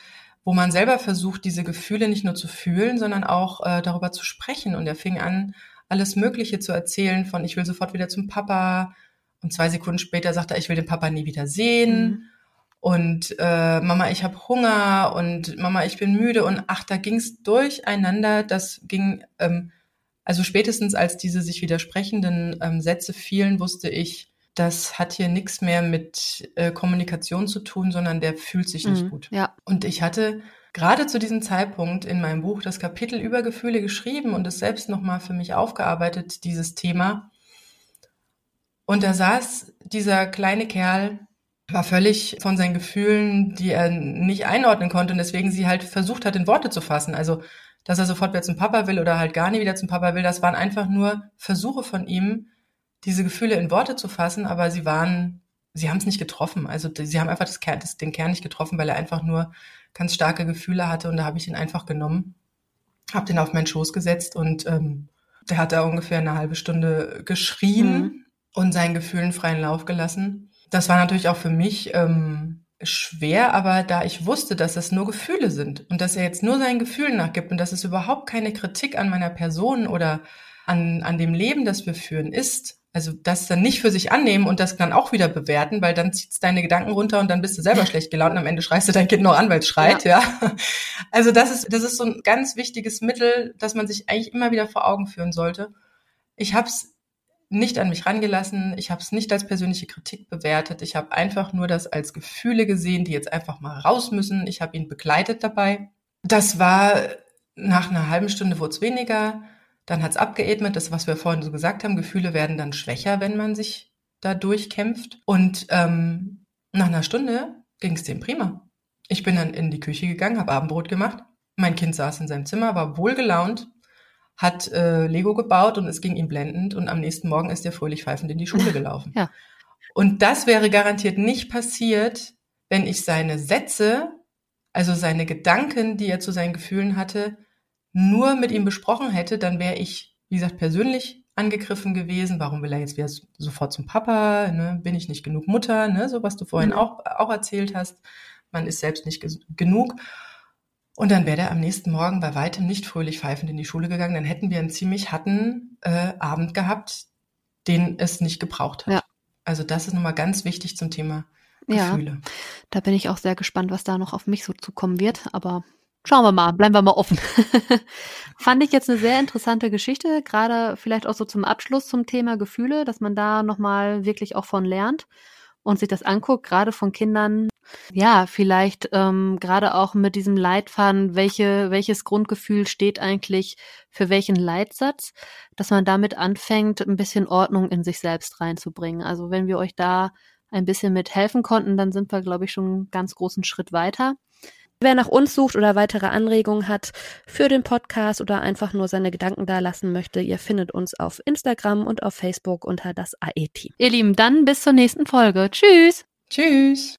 wo man selber versucht, diese Gefühle nicht nur zu fühlen, sondern auch äh, darüber zu sprechen. Und er fing an, alles Mögliche zu erzählen von, ich will sofort wieder zum Papa. Und zwei Sekunden später sagt er, ich will den Papa nie wieder sehen. Mhm. Und äh, Mama, ich habe Hunger und Mama, ich bin müde. Und ach, da ging's durcheinander. Das ging, ähm, also spätestens als diese sich widersprechenden ähm, Sätze fielen, wusste ich, das hat hier nichts mehr mit äh, Kommunikation zu tun, sondern der fühlt sich nicht mhm, gut. Ja. Und ich hatte gerade zu diesem Zeitpunkt in meinem Buch das Kapitel über Gefühle geschrieben und es selbst nochmal für mich aufgearbeitet, dieses Thema. Und da saß dieser kleine Kerl, war völlig von seinen Gefühlen, die er nicht einordnen konnte und deswegen sie halt versucht hat, in Worte zu fassen. Also, dass er sofort wieder zum Papa will oder halt gar nie wieder zum Papa will, das waren einfach nur Versuche von ihm, diese Gefühle in Worte zu fassen, aber sie waren, sie haben es nicht getroffen. Also sie haben einfach das Kern, das, den Kern nicht getroffen, weil er einfach nur ganz starke Gefühle hatte und da habe ich ihn einfach genommen, habe den auf meinen Schoß gesetzt und ähm, der hat da ungefähr eine halbe Stunde geschrien mhm. und seinen Gefühlen freien Lauf gelassen. Das war natürlich auch für mich ähm, schwer, aber da ich wusste, dass es nur Gefühle sind und dass er jetzt nur seinen Gefühlen nachgibt und dass es überhaupt keine Kritik an meiner Person oder an, an dem Leben, das wir führen, ist, also das dann nicht für sich annehmen und das dann auch wieder bewerten, weil dann zieht's deine Gedanken runter und dann bist du selber schlecht gelaunt und am Ende schreist du dein Kind noch an, weil es schreit, ja. ja. Also das ist, das ist so ein ganz wichtiges Mittel, das man sich eigentlich immer wieder vor Augen führen sollte. Ich habe es nicht an mich rangelassen, ich habe es nicht als persönliche Kritik bewertet, ich habe einfach nur das als Gefühle gesehen, die jetzt einfach mal raus müssen. Ich habe ihn begleitet dabei. Das war nach einer halben Stunde wurde es weniger dann hat's abgeatmet, das, was wir vorhin so gesagt haben, Gefühle werden dann schwächer, wenn man sich da durchkämpft. Und ähm, nach einer Stunde ging es dem prima. Ich bin dann in die Küche gegangen, habe Abendbrot gemacht. Mein Kind saß in seinem Zimmer, war wohlgelaunt, hat äh, Lego gebaut und es ging ihm blendend. Und am nächsten Morgen ist er fröhlich pfeifend in die Schule gelaufen. Ja. Und das wäre garantiert nicht passiert, wenn ich seine Sätze, also seine Gedanken, die er zu seinen Gefühlen hatte, nur mit ihm besprochen hätte, dann wäre ich, wie gesagt, persönlich angegriffen gewesen. Warum will er jetzt wieder sofort zum Papa? Ne? Bin ich nicht genug Mutter? Ne? So was du vorhin mhm. auch, auch erzählt hast. Man ist selbst nicht genug. Und dann wäre er am nächsten Morgen bei weitem nicht fröhlich pfeifend in die Schule gegangen. Dann hätten wir einen ziemlich harten äh, Abend gehabt, den es nicht gebraucht hat. Ja. Also das ist nochmal ganz wichtig zum Thema Gefühle. Ja, da bin ich auch sehr gespannt, was da noch auf mich so zukommen wird. Aber Schauen wir mal, bleiben wir mal offen. Fand ich jetzt eine sehr interessante Geschichte, gerade vielleicht auch so zum Abschluss zum Thema Gefühle, dass man da nochmal wirklich auch von lernt und sich das anguckt, gerade von Kindern. Ja, vielleicht ähm, gerade auch mit diesem Leitfaden, welche, welches Grundgefühl steht eigentlich für welchen Leitsatz, dass man damit anfängt, ein bisschen Ordnung in sich selbst reinzubringen. Also wenn wir euch da ein bisschen mit helfen konnten, dann sind wir, glaube ich, schon einen ganz großen Schritt weiter. Wer nach uns sucht oder weitere Anregungen hat für den Podcast oder einfach nur seine Gedanken da lassen möchte, ihr findet uns auf Instagram und auf Facebook unter das AE-Team. Ihr Lieben, dann bis zur nächsten Folge. Tschüss. Tschüss.